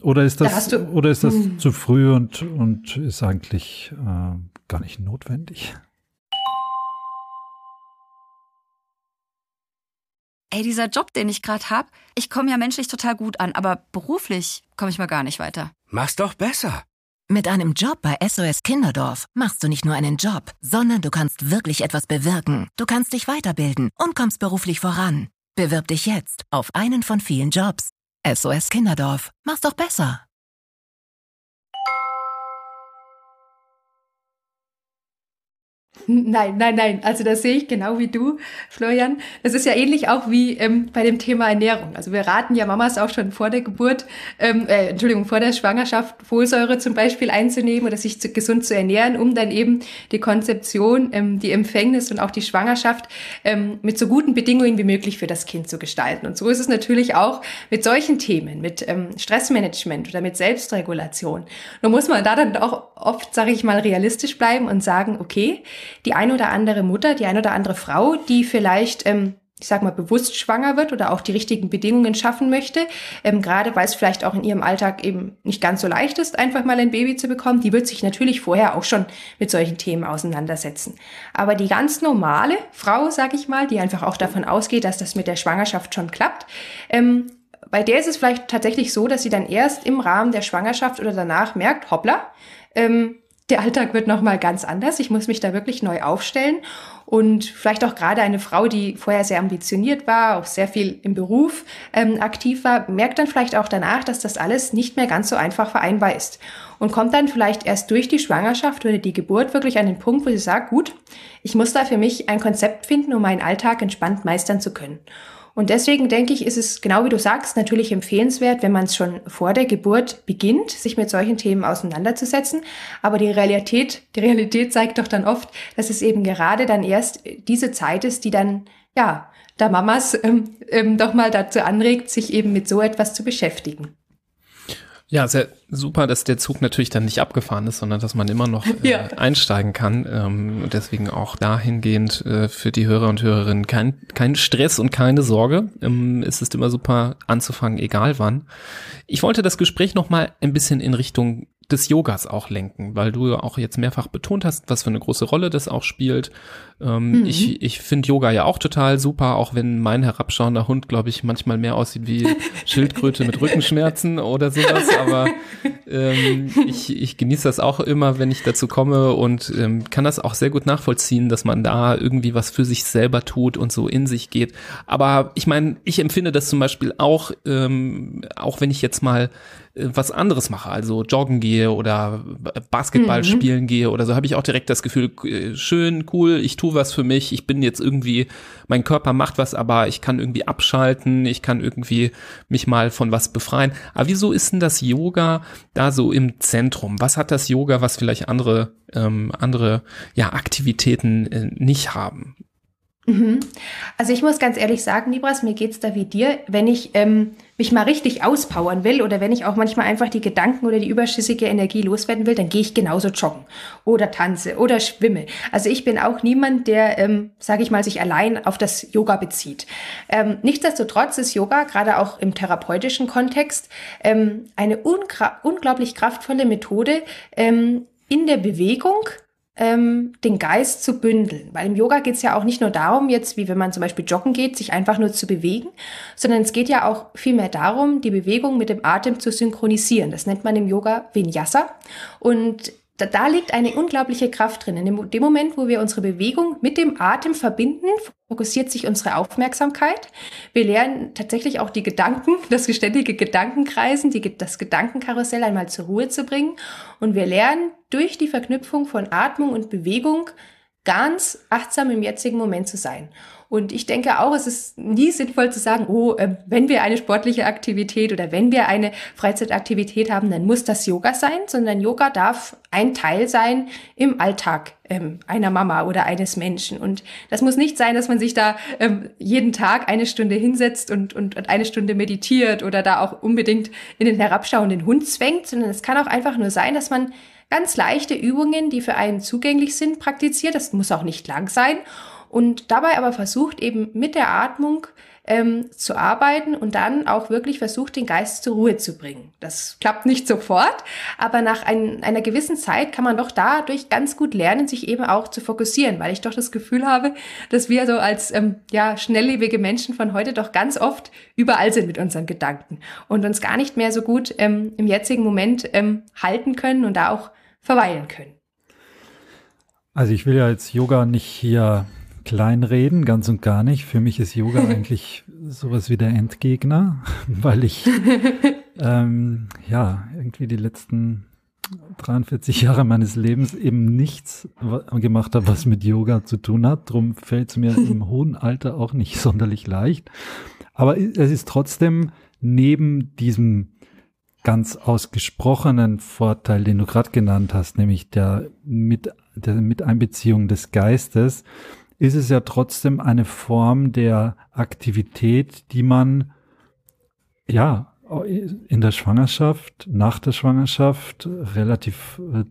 Speaker 2: Oder ist das, da oder ist das hm. zu früh und, und ist eigentlich äh, gar nicht notwendig?
Speaker 4: Ey, dieser Job, den ich gerade habe, ich komme ja menschlich total gut an, aber beruflich komme ich mal gar nicht weiter.
Speaker 5: Mach's doch besser.
Speaker 6: Mit einem Job bei SOS Kinderdorf machst du nicht nur einen Job, sondern du kannst wirklich etwas bewirken. Du kannst dich weiterbilden und kommst beruflich voran. Bewirb dich jetzt auf einen von vielen Jobs SOS Kinderdorf. Mach's doch besser.
Speaker 3: Nein, nein, nein. Also das sehe ich genau wie du, Florian. Das ist ja ähnlich auch wie ähm, bei dem Thema Ernährung. Also wir raten ja Mamas auch schon vor der Geburt, ähm, äh, Entschuldigung, vor der Schwangerschaft Folsäure zum Beispiel einzunehmen oder sich zu, gesund zu ernähren, um dann eben die Konzeption, ähm, die Empfängnis und auch die Schwangerschaft ähm, mit so guten Bedingungen wie möglich für das Kind zu gestalten. Und so ist es natürlich auch mit solchen Themen, mit ähm, Stressmanagement oder mit Selbstregulation. Nur muss man da dann auch oft, sage ich mal, realistisch bleiben und sagen, okay, die eine oder andere Mutter, die eine oder andere Frau, die vielleicht ähm, ich sag mal, bewusst schwanger wird oder auch die richtigen Bedingungen schaffen möchte, ähm, gerade weil es vielleicht auch in ihrem Alltag eben nicht ganz so leicht ist, einfach mal ein Baby zu bekommen, die wird sich natürlich vorher auch schon mit solchen Themen auseinandersetzen. Aber die ganz normale Frau, sag ich mal, die einfach auch davon ausgeht, dass das mit der Schwangerschaft schon klappt, ähm, bei der ist es vielleicht tatsächlich so, dass sie dann erst im Rahmen der Schwangerschaft oder danach merkt, hoppla, ähm, der Alltag wird nochmal ganz anders. Ich muss mich da wirklich neu aufstellen. Und vielleicht auch gerade eine Frau, die vorher sehr ambitioniert war, auch sehr viel im Beruf ähm, aktiv war, merkt dann vielleicht auch danach, dass das alles nicht mehr ganz so einfach vereinbar ist. Und kommt dann vielleicht erst durch die Schwangerschaft oder die Geburt wirklich an den Punkt, wo sie sagt, gut, ich muss da für mich ein Konzept finden, um meinen Alltag entspannt meistern zu können. Und deswegen denke ich, ist es genau wie du sagst, natürlich empfehlenswert, wenn man es schon vor der Geburt beginnt, sich mit solchen Themen auseinanderzusetzen. Aber die Realität, die Realität zeigt doch dann oft, dass es eben gerade dann erst diese Zeit ist, die dann, ja, da Mamas ähm, ähm, doch mal dazu anregt, sich eben mit so etwas zu beschäftigen.
Speaker 1: Ja, sehr super, dass der Zug natürlich dann nicht abgefahren ist, sondern dass man immer noch äh, ja. einsteigen kann. Ähm, und deswegen auch dahingehend äh, für die Hörer und Hörerinnen kein, kein Stress und keine Sorge. Ähm, es ist immer super anzufangen, egal wann. Ich wollte das Gespräch noch mal ein bisschen in Richtung des Yogas auch lenken, weil du auch jetzt mehrfach betont hast, was für eine große Rolle das auch spielt. Ähm, mhm. Ich, ich finde Yoga ja auch total super, auch wenn mein herabschauender Hund, glaube ich, manchmal mehr aussieht wie Schildkröte mit Rückenschmerzen oder sowas. Aber ähm, ich, ich genieße das auch immer, wenn ich dazu komme und ähm, kann das auch sehr gut nachvollziehen, dass man da irgendwie was für sich selber tut und so in sich geht. Aber ich meine, ich empfinde das zum Beispiel auch, ähm, auch wenn ich jetzt mal was anderes mache, also joggen gehe oder Basketball mhm. spielen gehe oder so, habe ich auch direkt das Gefühl, äh, schön, cool, ich tue was für mich, ich bin jetzt irgendwie, mein Körper macht was, aber ich kann irgendwie abschalten, ich kann irgendwie mich mal von was befreien. Aber wieso ist denn das Yoga da so im Zentrum? Was hat das Yoga, was vielleicht andere, ähm, andere ja, Aktivitäten äh, nicht haben?
Speaker 3: Mhm. Also ich muss ganz ehrlich sagen, Libras, mir geht's da wie dir, wenn ich ähm, mich mal richtig auspowern will oder wenn ich auch manchmal einfach die Gedanken oder die überschüssige Energie loswerden will, dann gehe ich genauso joggen oder tanze oder schwimme. Also ich bin auch niemand, der, ähm, sage ich mal, sich allein auf das Yoga bezieht. Ähm, nichtsdestotrotz ist Yoga gerade auch im therapeutischen Kontext ähm, eine unglaublich kraftvolle Methode ähm, in der Bewegung ähm, den Geist zu bündeln. Weil im Yoga geht es ja auch nicht nur darum, jetzt wie wenn man zum Beispiel joggen geht, sich einfach nur zu bewegen, sondern es geht ja auch vielmehr darum, die Bewegung mit dem Atem zu synchronisieren. Das nennt man im Yoga Vinyasa. Und da, da liegt eine unglaubliche Kraft drin. In dem Moment, wo wir unsere Bewegung mit dem Atem verbinden, fokussiert sich unsere Aufmerksamkeit. Wir lernen tatsächlich auch die Gedanken, das beständige Gedankenkreisen, die, das Gedankenkarussell einmal zur Ruhe zu bringen. Und wir lernen durch die Verknüpfung von Atmung und Bewegung ganz achtsam im jetzigen Moment zu sein. Und ich denke auch, es ist nie sinnvoll zu sagen, oh, äh, wenn wir eine sportliche Aktivität oder wenn wir eine Freizeitaktivität haben, dann muss das Yoga sein, sondern Yoga darf ein Teil sein im Alltag ähm, einer Mama oder eines Menschen. Und das muss nicht sein, dass man sich da ähm, jeden Tag eine Stunde hinsetzt und, und, und eine Stunde meditiert oder da auch unbedingt in den herabschauenden Hund zwängt, sondern es kann auch einfach nur sein, dass man ganz leichte Übungen, die für einen zugänglich sind, praktiziert. Das muss auch nicht lang sein und dabei aber versucht eben mit der Atmung ähm, zu arbeiten und dann auch wirklich versucht, den Geist zur Ruhe zu bringen. Das klappt nicht sofort, aber nach ein, einer gewissen Zeit kann man doch dadurch ganz gut lernen, sich eben auch zu fokussieren, weil ich doch das Gefühl habe, dass wir so als ähm, ja, schnelllebige Menschen von heute doch ganz oft überall sind mit unseren Gedanken und uns gar nicht mehr so gut ähm, im jetzigen Moment ähm, halten können und da auch verweilen können.
Speaker 2: Also ich will ja jetzt Yoga nicht hier kleinreden, ganz und gar nicht. Für mich ist Yoga eigentlich sowas wie der Endgegner, weil ich ähm, ja irgendwie die letzten 43 Jahre meines Lebens eben nichts gemacht habe, was mit Yoga zu tun hat. Drum fällt es mir im hohen Alter auch nicht sonderlich leicht. Aber es ist trotzdem neben diesem ganz ausgesprochenen Vorteil, den du gerade genannt hast, nämlich der, mit, der Miteinbeziehung des Geistes, ist es ja trotzdem eine Form der Aktivität, die man ja in der Schwangerschaft, nach der Schwangerschaft, relativ äh,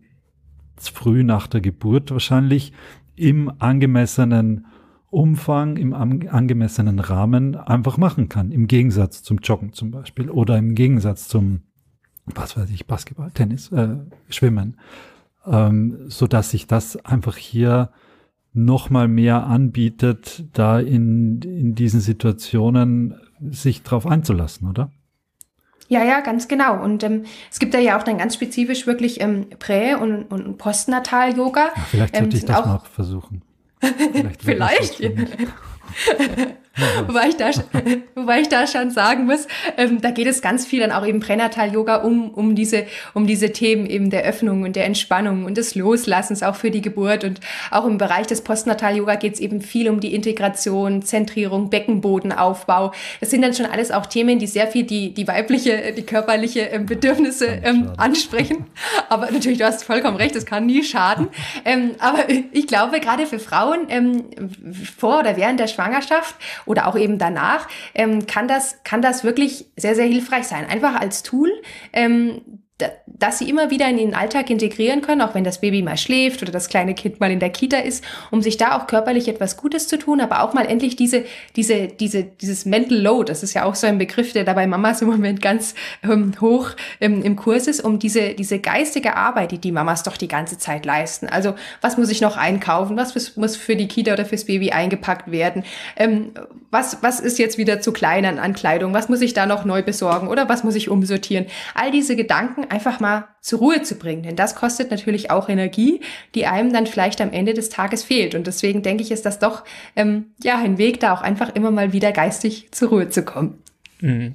Speaker 2: früh nach der Geburt wahrscheinlich im angemessenen Umfang, im angemessenen Rahmen einfach machen kann. Im Gegensatz zum Joggen zum Beispiel oder im Gegensatz zum, was weiß ich, Basketball, Tennis, äh, Schwimmen. Ähm, so dass sich das einfach hier noch mal mehr anbietet, da in, in diesen Situationen sich drauf einzulassen, oder?
Speaker 3: Ja, ja, ganz genau. Und ähm, es gibt da ja auch dann ganz spezifisch wirklich ähm, Prä- und, und Postnatal-Yoga. Ja,
Speaker 2: vielleicht sollte ähm, ich das mal versuchen.
Speaker 3: Vielleicht. vielleicht. wobei, ich da, wobei ich da schon sagen muss, ähm, da geht es ganz viel dann auch eben Pränatal-Yoga um, um, diese, um diese Themen eben der Öffnung und der Entspannung und des Loslassens auch für die Geburt. Und auch im Bereich des Postnatal-Yoga geht es eben viel um die Integration, Zentrierung, Beckenbodenaufbau. Das sind dann schon alles auch Themen, die sehr viel die, die weibliche, die körperliche ähm, Bedürfnisse ähm, ansprechen. Aber natürlich, du hast vollkommen recht, das kann nie schaden. Ähm, aber ich glaube, gerade für Frauen ähm, vor oder während der Schwangerschaft oder auch eben danach, ähm, kann, das, kann das wirklich sehr, sehr hilfreich sein. Einfach als Tool, ähm, dass sie immer wieder in den Alltag integrieren können, auch wenn das Baby mal schläft oder das kleine Kind mal in der Kita ist, um sich da auch körperlich etwas Gutes zu tun, aber auch mal endlich diese, diese, diese, dieses Mental Load, das ist ja auch so ein Begriff, der da bei Mamas im Moment ganz ähm, hoch ähm, im Kurs ist, um diese, diese geistige Arbeit, die die Mamas doch die ganze Zeit leisten. Also was muss ich noch einkaufen? Was muss für die Kita oder fürs Baby eingepackt werden? Ähm, was, was ist jetzt wieder zu klein an Kleidung? Was muss ich da noch neu besorgen? Oder was muss ich umsortieren? All diese Gedanken einfach mal zur Ruhe zu bringen. Denn das kostet natürlich auch Energie, die einem dann vielleicht am Ende des Tages fehlt. Und deswegen denke ich, ist das doch ähm, ja ein Weg, da auch einfach immer mal wieder geistig zur Ruhe zu kommen.
Speaker 1: Mhm.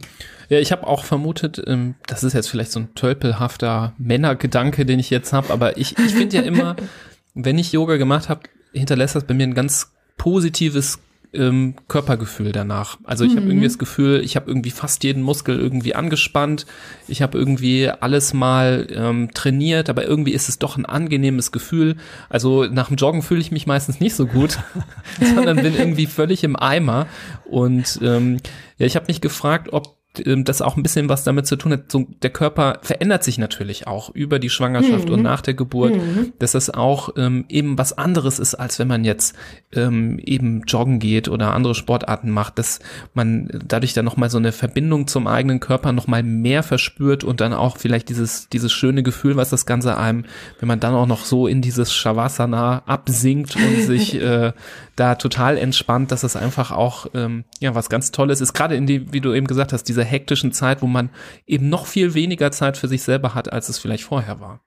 Speaker 1: Ja, ich habe auch vermutet, ähm, das ist jetzt vielleicht so ein tölpelhafter Männergedanke, den ich jetzt habe, aber ich, ich finde ja immer, wenn ich Yoga gemacht habe, hinterlässt das bei mir ein ganz positives ähm, Körpergefühl danach. Also ich mhm. habe irgendwie das Gefühl, ich habe irgendwie fast jeden Muskel irgendwie angespannt. Ich habe irgendwie alles mal ähm, trainiert, aber irgendwie ist es doch ein angenehmes Gefühl. Also nach dem Joggen fühle ich mich meistens nicht so gut, sondern bin irgendwie völlig im Eimer. Und ähm, ja, ich habe mich gefragt, ob das auch ein bisschen was damit zu tun hat, so der Körper verändert sich natürlich auch über die Schwangerschaft mhm. und nach der Geburt, mhm. dass das auch ähm, eben was anderes ist, als wenn man jetzt ähm, eben joggen geht oder andere Sportarten macht, dass man dadurch dann nochmal so eine Verbindung zum eigenen Körper nochmal mehr verspürt und dann auch vielleicht dieses, dieses schöne Gefühl, was das Ganze einem, wenn man dann auch noch so in dieses Shavasana absinkt und sich äh, da total entspannt, dass es einfach auch ähm, ja was ganz Tolles ist. Gerade in die, wie du eben gesagt hast, dieser hektischen Zeit, wo man eben noch viel weniger Zeit für sich selber hat, als es vielleicht vorher war.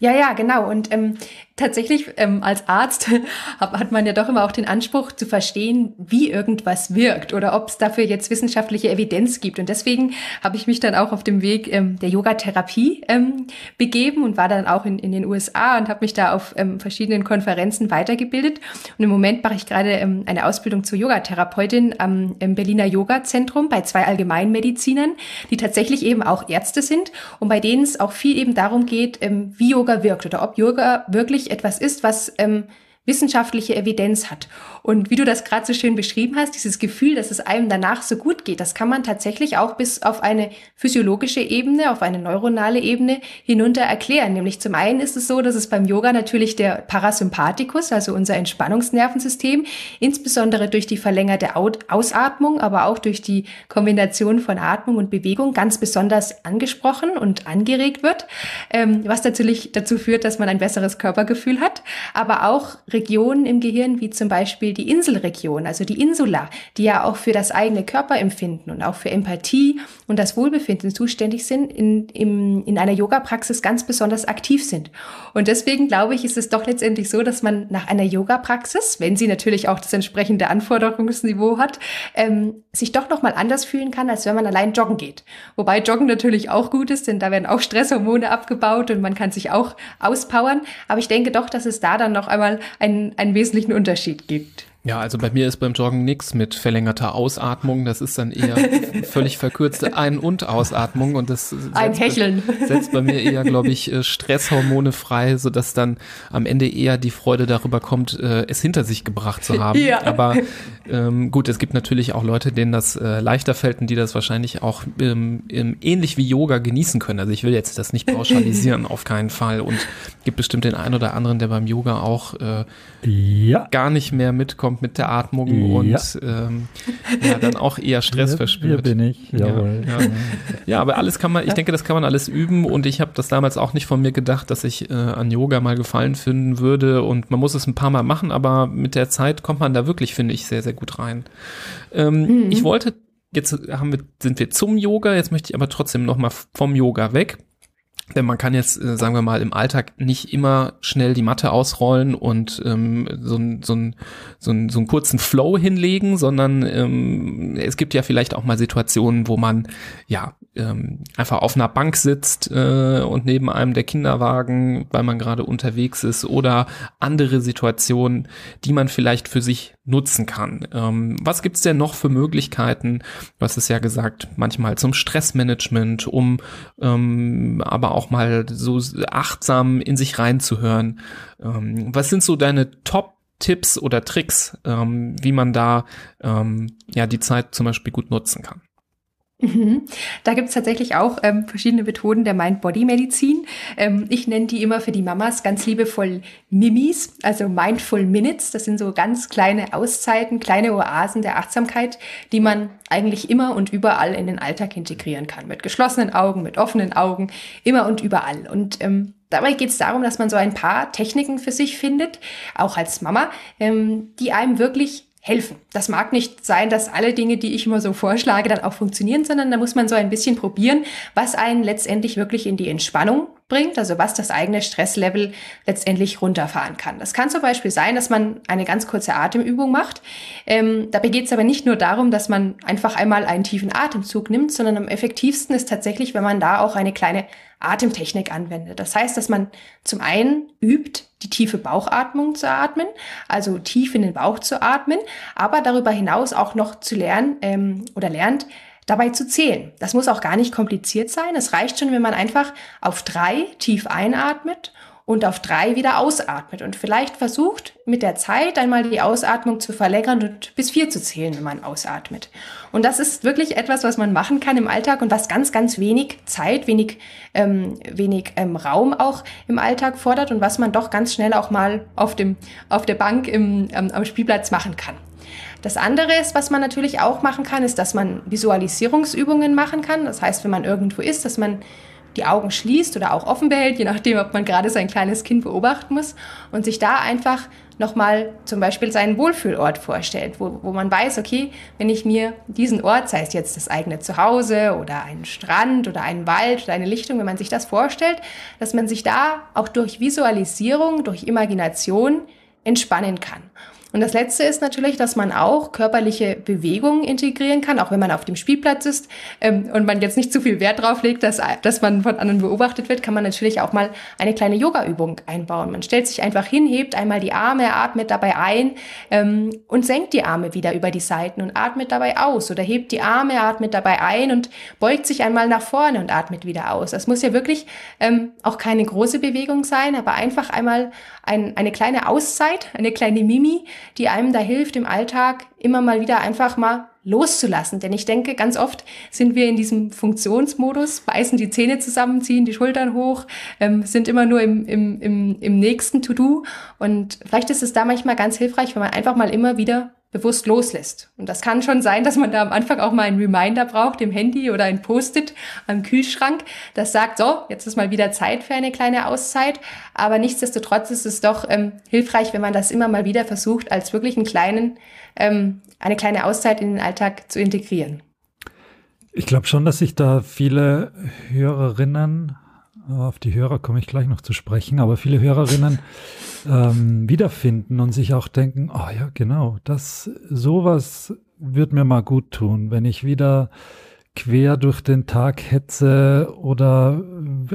Speaker 3: Ja, ja, genau. Und ähm, tatsächlich ähm, als Arzt hat man ja doch immer auch den Anspruch zu verstehen, wie irgendwas wirkt oder ob es dafür jetzt wissenschaftliche Evidenz gibt. Und deswegen habe ich mich dann auch auf dem Weg ähm, der Yogatherapie ähm, begeben und war dann auch in, in den USA und habe mich da auf ähm, verschiedenen Konferenzen weitergebildet. Und im Moment mache ich gerade ähm, eine Ausbildung zur Yogatherapeutin am im Berliner Yoga-Zentrum bei zwei Allgemeinmedizinern, die tatsächlich eben auch Ärzte sind und bei denen es auch viel eben darum geht, ähm, wie Yoga Yoga wirkt oder ob Yoga wirklich etwas ist, was ähm, wissenschaftliche Evidenz hat. Und wie du das gerade so schön beschrieben hast, dieses Gefühl, dass es einem danach so gut geht, das kann man tatsächlich auch bis auf eine physiologische Ebene, auf eine neuronale Ebene hinunter erklären. Nämlich zum einen ist es so, dass es beim Yoga natürlich der Parasympathikus, also unser Entspannungsnervensystem, insbesondere durch die verlängerte Ausatmung, aber auch durch die Kombination von Atmung und Bewegung ganz besonders angesprochen und angeregt wird, ähm, was natürlich dazu führt, dass man ein besseres Körpergefühl hat, aber auch Regionen im Gehirn, wie zum Beispiel die Inselregion, also die Insula, die ja auch für das eigene Körperempfinden und auch für Empathie und das Wohlbefinden zuständig sind, in, in, in einer Yoga-Praxis ganz besonders aktiv sind. Und deswegen glaube ich, ist es doch letztendlich so, dass man nach einer Yoga-Praxis, wenn sie natürlich auch das entsprechende Anforderungsniveau hat, ähm, sich doch nochmal anders fühlen kann, als wenn man allein joggen geht. Wobei Joggen natürlich auch gut ist, denn da werden auch Stresshormone abgebaut und man kann sich auch auspowern. Aber ich denke doch, dass es da dann noch einmal einen, einen wesentlichen Unterschied gibt.
Speaker 1: Ja, also bei mir ist beim Joggen nichts mit verlängerter Ausatmung. Das ist dann eher völlig verkürzte Ein- und Ausatmung und das
Speaker 3: Ein Hecheln.
Speaker 1: Bei, setzt bei mir eher, glaube ich, äh, Stresshormone frei, sodass dann am Ende eher die Freude darüber kommt, äh, es hinter sich gebracht zu haben. Ja. Aber ähm, gut, es gibt natürlich auch Leute, denen das äh, leichter fällt und die das wahrscheinlich auch ähm, ähnlich wie Yoga genießen können. Also ich will jetzt das nicht pauschalisieren, auf keinen Fall. Und gibt bestimmt den einen oder anderen, der beim Yoga auch äh, ja. gar nicht mehr mitkommt kommt mit der Atmung ja. und ähm, ja, dann auch eher Stress
Speaker 2: hier,
Speaker 1: verspürt.
Speaker 2: Hier bin ich, jawohl.
Speaker 1: Ja, ja. ja, aber alles kann man, ich denke, das kann man alles üben und ich habe das damals auch nicht von mir gedacht, dass ich äh, an Yoga mal gefallen finden würde und man muss es ein paar Mal machen, aber mit der Zeit kommt man da wirklich, finde ich, sehr, sehr gut rein. Ähm, mhm. Ich wollte Jetzt haben wir, sind wir zum Yoga, jetzt möchte ich aber trotzdem noch mal vom Yoga weg. Denn man kann jetzt, äh, sagen wir mal, im Alltag nicht immer schnell die Matte ausrollen und ähm, so, ein, so, ein, so, ein, so einen kurzen Flow hinlegen, sondern ähm, es gibt ja vielleicht auch mal Situationen, wo man ja ähm, einfach auf einer Bank sitzt äh, und neben einem der Kinderwagen, weil man gerade unterwegs ist oder andere Situationen, die man vielleicht für sich nutzen kann. Ähm, was gibt's denn noch für Möglichkeiten? Hast es ja gesagt, manchmal zum Stressmanagement, um ähm, aber auch mal so achtsam in sich reinzuhören. Ähm, was sind so deine Top Tipps oder Tricks, ähm, wie man da ähm, ja die Zeit zum Beispiel gut nutzen kann?
Speaker 3: Mhm. Da gibt es tatsächlich auch ähm, verschiedene Methoden der Mind-Body-Medizin. Ähm, ich nenne die immer für die Mamas ganz liebevoll Mimis, also Mindful Minutes. Das sind so ganz kleine Auszeiten, kleine Oasen der Achtsamkeit, die man eigentlich immer und überall in den Alltag integrieren kann. Mit geschlossenen Augen, mit offenen Augen, immer und überall. Und ähm, Dabei geht es darum, dass man so ein paar Techniken für sich findet, auch als Mama, ähm, die einem wirklich helfen. Das mag nicht sein, dass alle Dinge, die ich immer so vorschlage, dann auch funktionieren, sondern da muss man so ein bisschen probieren, was einen letztendlich wirklich in die Entspannung bringt, also was das eigene Stresslevel letztendlich runterfahren kann. Das kann zum Beispiel sein, dass man eine ganz kurze Atemübung macht. Ähm, dabei geht es aber nicht nur darum, dass man einfach einmal einen tiefen Atemzug nimmt, sondern am effektivsten ist tatsächlich, wenn man da auch eine kleine Atemtechnik anwendet. Das heißt, dass man zum einen übt, die tiefe Bauchatmung zu atmen, also tief in den Bauch zu atmen, aber darüber hinaus auch noch zu lernen ähm, oder lernt, dabei zu zählen. Das muss auch gar nicht kompliziert sein. Es reicht schon, wenn man einfach auf drei tief einatmet und auf drei wieder ausatmet und vielleicht versucht mit der Zeit einmal die Ausatmung zu verlängern und bis vier zu zählen, wenn man ausatmet. Und das ist wirklich etwas, was man machen kann im Alltag und was ganz, ganz wenig Zeit, wenig, ähm, wenig ähm, Raum auch im Alltag fordert und was man doch ganz schnell auch mal auf dem auf der Bank im, ähm, am Spielplatz machen kann. Das andere ist, was man natürlich auch machen kann, ist, dass man Visualisierungsübungen machen kann. Das heißt, wenn man irgendwo ist, dass man die Augen schließt oder auch offen behält, je nachdem, ob man gerade sein kleines Kind beobachten muss und sich da einfach nochmal zum Beispiel seinen Wohlfühlort vorstellt, wo, wo man weiß, okay, wenn ich mir diesen Ort, sei es jetzt das eigene Zuhause oder einen Strand oder einen Wald oder eine Lichtung, wenn man sich das vorstellt, dass man sich da auch durch Visualisierung, durch Imagination entspannen kann. Und das Letzte ist natürlich, dass man auch körperliche Bewegungen integrieren kann, auch wenn man auf dem Spielplatz ist ähm, und man jetzt nicht zu viel Wert drauf legt, dass, dass man von anderen beobachtet wird, kann man natürlich auch mal eine kleine Yoga-Übung einbauen. Man stellt sich einfach hin, hebt einmal die Arme, atmet dabei ein ähm, und senkt die Arme wieder über die Seiten und atmet dabei aus oder hebt die Arme, atmet dabei ein und beugt sich einmal nach vorne und atmet wieder aus. Das muss ja wirklich ähm, auch keine große Bewegung sein, aber einfach einmal ein, eine kleine Auszeit, eine kleine Mimi, die einem da hilft, im Alltag immer mal wieder einfach mal loszulassen. Denn ich denke, ganz oft sind wir in diesem Funktionsmodus, beißen die Zähne zusammen, ziehen die Schultern hoch, ähm, sind immer nur im, im, im, im nächsten To-Do. Und vielleicht ist es da manchmal ganz hilfreich, wenn man einfach mal immer wieder bewusst loslässt. Und das kann schon sein, dass man da am Anfang auch mal einen Reminder braucht im Handy oder ein Post-it am Kühlschrank, das sagt, so, jetzt ist mal wieder Zeit für eine kleine Auszeit. Aber nichtsdestotrotz ist es doch ähm, hilfreich, wenn man das immer mal wieder versucht, als wirklich einen kleinen, ähm, eine kleine Auszeit in den Alltag zu integrieren.
Speaker 2: Ich glaube schon, dass sich da viele Hörerinnen auf die Hörer komme ich gleich noch zu sprechen, aber viele Hörerinnen ähm, wiederfinden und sich auch denken, oh ja, genau, das sowas wird mir mal gut tun, wenn ich wieder quer durch den Tag hetze oder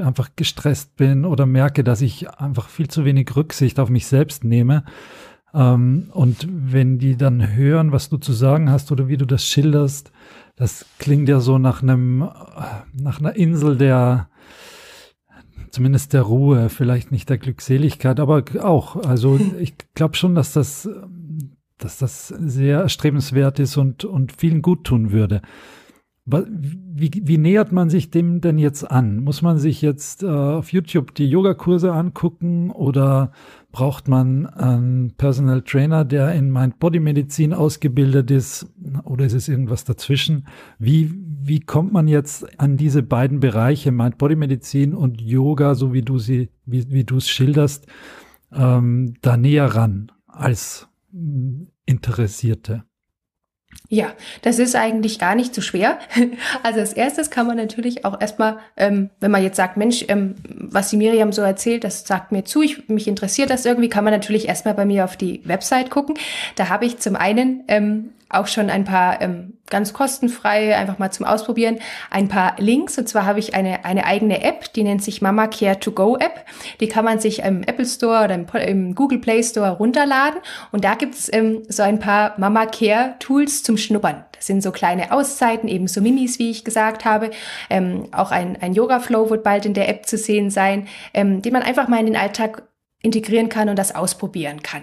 Speaker 2: einfach gestresst bin oder merke, dass ich einfach viel zu wenig Rücksicht auf mich selbst nehme. Ähm, und wenn die dann hören, was du zu sagen hast oder wie du das schilderst, das klingt ja so nach einem, nach einer Insel der, zumindest der Ruhe, vielleicht nicht der Glückseligkeit, aber auch. Also ich glaube schon, dass das, dass das sehr erstrebenswert ist und, und vielen gut tun würde. wie, wie nähert man sich dem denn jetzt an? Muss man sich jetzt äh, auf YouTube die Yogakurse angucken oder braucht man einen Personal Trainer, der in Mind-Body-Medizin ausgebildet ist oder ist es irgendwas dazwischen? Wie, wie kommt man jetzt an diese beiden Bereiche, Mind-Body-Medizin und Yoga, so wie du sie, wie, wie du es schilderst, ähm, da näher ran als Interessierte?
Speaker 3: Ja, das ist eigentlich gar nicht so schwer. Also als erstes kann man natürlich auch erstmal, ähm, wenn man jetzt sagt, Mensch, ähm, was die Miriam so erzählt, das sagt mir zu, ich, mich interessiert das irgendwie, kann man natürlich erstmal bei mir auf die Website gucken. Da habe ich zum einen ähm, auch schon ein paar ähm, ganz kostenfrei, einfach mal zum Ausprobieren, ein paar Links. Und zwar habe ich eine, eine eigene App, die nennt sich Mama Care to Go App. Die kann man sich im Apple Store oder im, im Google Play Store runterladen. Und da gibt's ähm, so ein paar Mama Care Tools zum Schnuppern. Das sind so kleine Auszeiten, eben so Minis, wie ich gesagt habe. Ähm, auch ein, ein Yoga Flow wird bald in der App zu sehen sein, ähm, den man einfach mal in den Alltag integrieren kann und das ausprobieren kann.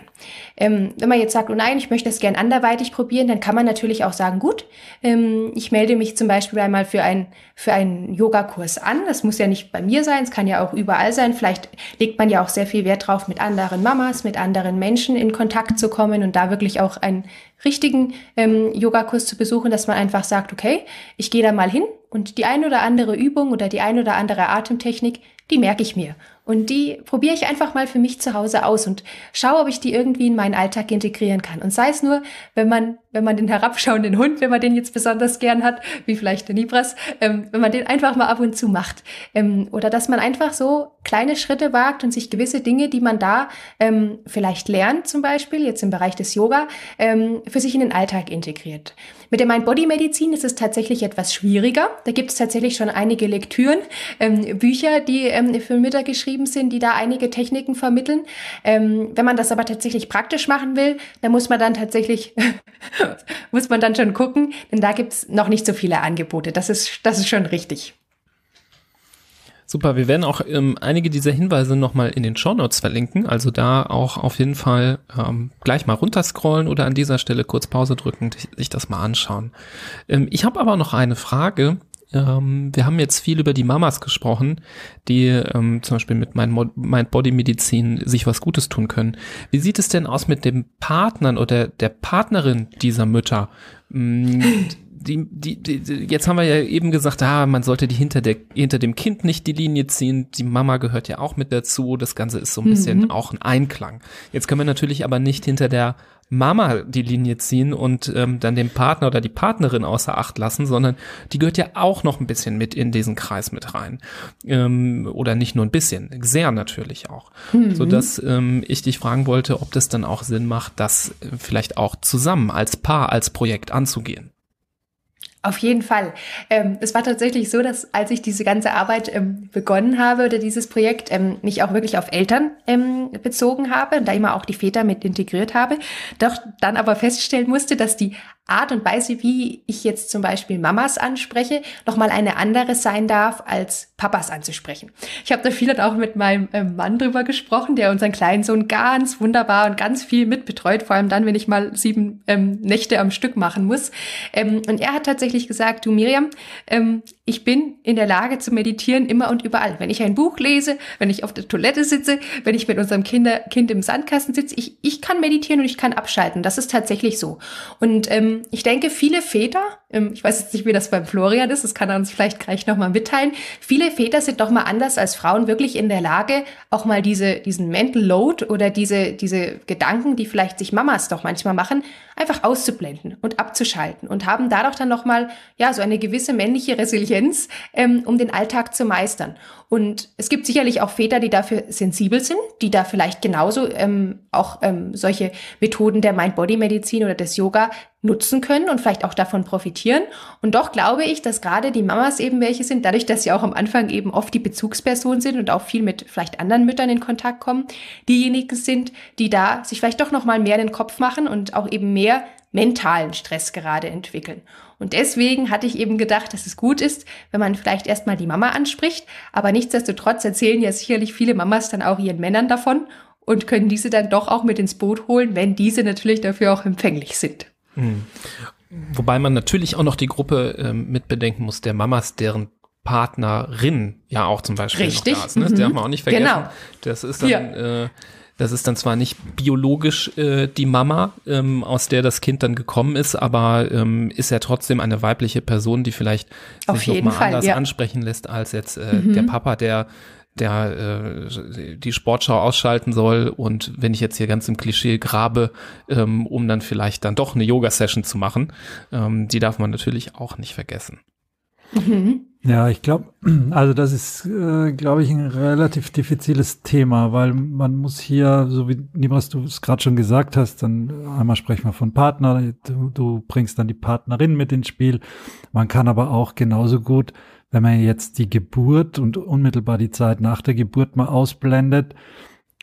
Speaker 3: Ähm, wenn man jetzt sagt, oh nein, ich möchte das gern anderweitig probieren, dann kann man natürlich auch sagen, gut, ähm, ich melde mich zum Beispiel einmal für, ein, für einen Yogakurs an. Das muss ja nicht bei mir sein, es kann ja auch überall sein. Vielleicht legt man ja auch sehr viel Wert drauf, mit anderen Mamas, mit anderen Menschen in Kontakt zu kommen und da wirklich auch einen richtigen ähm, Yogakurs zu besuchen, dass man einfach sagt, okay, ich gehe da mal hin und die ein oder andere Übung oder die ein oder andere Atemtechnik, die merke ich mir. Und die probiere ich einfach mal für mich zu Hause aus und schaue, ob ich die irgendwie in meinen Alltag integrieren kann. Und sei es nur, wenn man, wenn man den herabschauenden Hund, wenn man den jetzt besonders gern hat, wie vielleicht der Nibras, ähm, wenn man den einfach mal ab und zu macht. Ähm, oder dass man einfach so kleine Schritte wagt und sich gewisse Dinge, die man da ähm, vielleicht lernt, zum Beispiel, jetzt im Bereich des Yoga, ähm, für sich in den Alltag integriert. Mit der Mind-Body-Medizin ist es tatsächlich etwas schwieriger. Da gibt es tatsächlich schon einige Lektüren, ähm, Bücher, die ähm, für Mütter geschrieben sind, die da einige Techniken vermitteln. Wenn man das aber tatsächlich praktisch machen will, dann muss man dann tatsächlich, muss man dann schon gucken, denn da gibt es noch nicht so viele Angebote. Das ist, das ist schon richtig.
Speaker 1: Super, wir werden auch ähm, einige dieser Hinweise nochmal in den Shownotes verlinken, also da auch auf jeden Fall ähm, gleich mal runterscrollen oder an dieser Stelle kurz Pause drücken, sich das mal anschauen. Ähm, ich habe aber noch eine Frage. Ähm, wir haben jetzt viel über die Mamas gesprochen, die ähm, zum Beispiel mit Mind-Body-Medizin sich was Gutes tun können. Wie sieht es denn aus mit den Partnern oder der Partnerin dieser Mütter? Mm, die, die, die, jetzt haben wir ja eben gesagt, ah, man sollte die hinter der, hinter dem Kind nicht die Linie ziehen. Die Mama gehört ja auch mit dazu. Das Ganze ist so ein bisschen mhm. auch ein Einklang. Jetzt können wir natürlich aber nicht hinter der Mama die Linie ziehen und ähm, dann den Partner oder die Partnerin außer Acht lassen, sondern die gehört ja auch noch ein bisschen mit in diesen Kreis mit rein. Ähm, oder nicht nur ein bisschen, sehr natürlich auch. Mhm. So dass ähm, ich dich fragen wollte, ob das dann auch Sinn macht, das vielleicht auch zusammen als Paar, als Projekt anzugehen.
Speaker 3: Auf jeden Fall. Ähm, es war tatsächlich so, dass als ich diese ganze Arbeit ähm, begonnen habe oder dieses Projekt ähm, mich auch wirklich auf Eltern ähm, bezogen habe und da immer auch die Väter mit integriert habe, doch dann aber feststellen musste, dass die Art und Weise, wie ich jetzt zum Beispiel Mamas anspreche, nochmal eine andere sein darf, als Papas anzusprechen. Ich habe da viel auch mit meinem ähm, Mann drüber gesprochen, der unseren kleinen Sohn ganz wunderbar und ganz viel mitbetreut, vor allem dann, wenn ich mal sieben ähm, Nächte am Stück machen muss. Und er hat tatsächlich gesagt, du Miriam, ähm, ich bin in der Lage zu meditieren immer und überall. Wenn ich ein Buch lese, wenn ich auf der Toilette sitze, wenn ich mit unserem Kinder, Kind im Sandkasten sitze, ich, ich kann meditieren und ich kann abschalten. Das ist tatsächlich so. Und ähm, ich denke, viele Väter, ähm, ich weiß jetzt nicht, wie das beim Florian ist, das kann er uns vielleicht gleich nochmal mitteilen, viele Väter sind doch mal anders als Frauen wirklich in der Lage, auch mal diese, diesen Mental Load oder diese, diese Gedanken, die vielleicht sich Mamas doch manchmal machen, einfach auszublenden und abzuschalten und haben dadurch dann nochmal, ja, so eine gewisse männliche Resilienz, ähm, um den Alltag zu meistern. Und es gibt sicherlich auch Väter, die dafür sensibel sind, die da vielleicht genauso ähm, auch ähm, solche Methoden der Mind-Body-Medizin oder des Yoga nutzen können und vielleicht auch davon profitieren. Und doch glaube ich, dass gerade die Mamas eben welche sind, dadurch, dass sie auch am Anfang eben oft die Bezugsperson sind und auch viel mit vielleicht anderen Müttern in Kontakt kommen, diejenigen sind, die da sich vielleicht doch noch mal mehr in den Kopf machen und auch eben mehr mentalen Stress gerade entwickeln. Und deswegen hatte ich eben gedacht, dass es gut ist, wenn man vielleicht erstmal die Mama anspricht, aber nichtsdestotrotz erzählen ja sicherlich viele Mamas dann auch ihren Männern davon und können diese dann doch auch mit ins Boot holen, wenn diese natürlich dafür auch empfänglich sind.
Speaker 1: Mhm. Wobei man natürlich auch noch die Gruppe ähm, mitbedenken muss, der Mamas, deren Partnerin ja auch zum Beispiel
Speaker 3: Richtig.
Speaker 1: da ist. Ne? Das
Speaker 3: Mhm.
Speaker 1: darf man auch nicht vergessen.
Speaker 3: Genau.
Speaker 1: Das ist dann,
Speaker 3: Ja.
Speaker 1: äh, das ist dann zwar nicht biologisch äh, die Mama, ähm, aus der das Kind dann gekommen ist, aber ähm, ist ja trotzdem eine weibliche Person, die vielleicht
Speaker 3: Auf
Speaker 1: sich noch
Speaker 3: jeden
Speaker 1: mal
Speaker 3: Fall,
Speaker 1: anders
Speaker 3: ja. Mhm.
Speaker 1: ansprechen lässt als jetzt äh, der Papa, der der äh, die Sportschau ausschalten soll und wenn ich jetzt hier ganz im Klischee grabe, ähm, um dann vielleicht dann doch eine Yoga-Session zu machen, ähm, die darf man natürlich auch nicht vergessen.
Speaker 3: Mhm.
Speaker 2: Ja, ich glaube, also das ist, äh, glaube ich, ein relativ diffiziles Thema, weil man muss hier, so wie Nibras du es gerade schon gesagt hast, dann einmal sprechen wir von Partner, du, du bringst dann die Partnerin mit ins Spiel. Man kann aber auch genauso gut, wenn man jetzt die Geburt und unmittelbar die Zeit nach der Geburt mal ausblendet,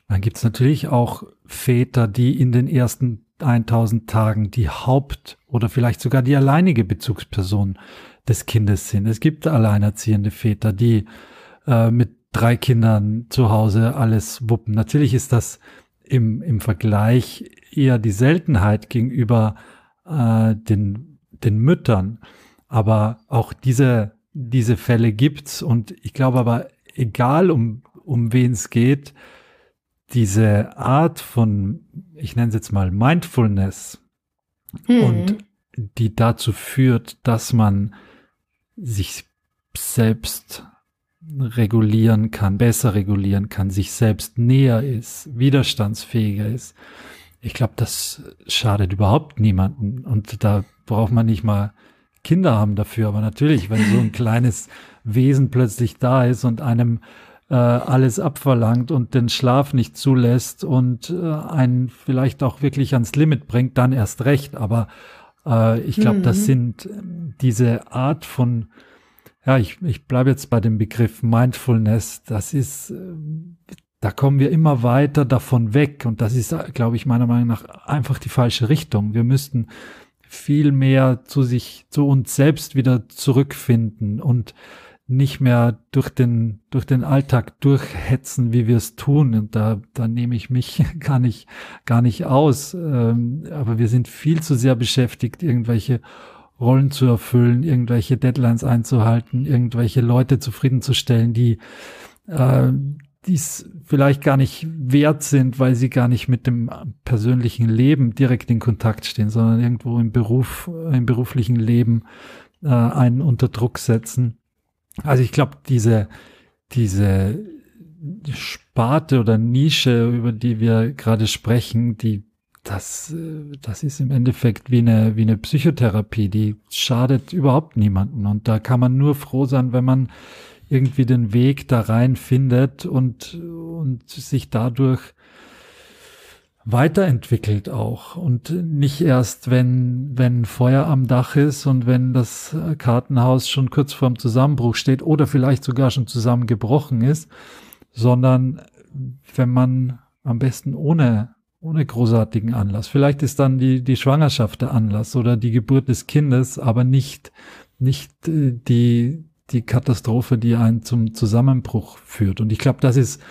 Speaker 2: dann gibt's natürlich auch Väter, die in den ersten 1000 Tagen die Haupt- oder vielleicht sogar die alleinige Bezugsperson des Kindes sind. Es gibt alleinerziehende Väter, die äh, mit drei Kindern zu Hause alles wuppen. Natürlich ist das im, im Vergleich eher die Seltenheit gegenüber äh, den, den Müttern. Aber auch diese, diese Fälle gibt's und ich glaube aber, egal um, um wen es geht, diese Art von, ich nenne es jetzt mal Mindfulness
Speaker 3: Mhm.
Speaker 2: und die dazu führt, dass man sich selbst regulieren kann, besser regulieren kann, sich selbst näher ist, widerstandsfähiger ist. Ich glaube, das schadet überhaupt niemanden und da braucht man nicht mal Kinder haben dafür. Aber natürlich, wenn so ein kleines Wesen plötzlich da ist und einem äh, alles abverlangt und den Schlaf nicht zulässt und äh, einen vielleicht auch wirklich ans Limit bringt, dann erst recht. Aber äh, ich glaube, das
Speaker 3: Mhm.
Speaker 2: sind ähm, diese Art von, ja, ich, ich bleibe jetzt bei dem Begriff Mindfulness, das ist, ähm, da kommen wir immer weiter davon weg und das ist, äh, glaube ich, meiner Meinung nach einfach die falsche Richtung. Wir müssten viel mehr zu sich, zu uns selbst wieder zurückfinden und nicht mehr durch den, durch den Alltag durchhetzen, wie wir es tun. Und da, da nehme ich mich gar nicht, gar nicht aus. Ähm, aber wir sind viel zu sehr beschäftigt, irgendwelche Rollen zu erfüllen, irgendwelche Deadlines einzuhalten, irgendwelche Leute zufriedenzustellen, die, äh, dies vielleicht gar nicht wert sind, weil sie gar nicht mit dem persönlichen Leben direkt in Kontakt stehen, sondern irgendwo im Beruf, im beruflichen Leben äh, einen unter Druck setzen. Also ich glaube, diese, diese Sparte oder Nische, über die wir gerade sprechen, die das, äh, das ist im Endeffekt wie eine, wie eine Psychotherapie, die schadet überhaupt niemanden. Und da kann man nur froh sein, wenn man irgendwie den Weg da rein findet und, und sich dadurch weiterentwickelt auch und nicht erst, wenn, wenn Feuer am Dach ist und wenn das Kartenhaus schon kurz vorm Zusammenbruch steht oder vielleicht sogar schon zusammengebrochen ist, sondern wenn man am besten ohne, ohne großartigen Anlass. Vielleicht ist dann die, die Schwangerschaft der Anlass oder die Geburt des Kindes, aber nicht, nicht äh, die, die Katastrophe, die einen zum Zusammenbruch führt. Und ich glaube, das ist,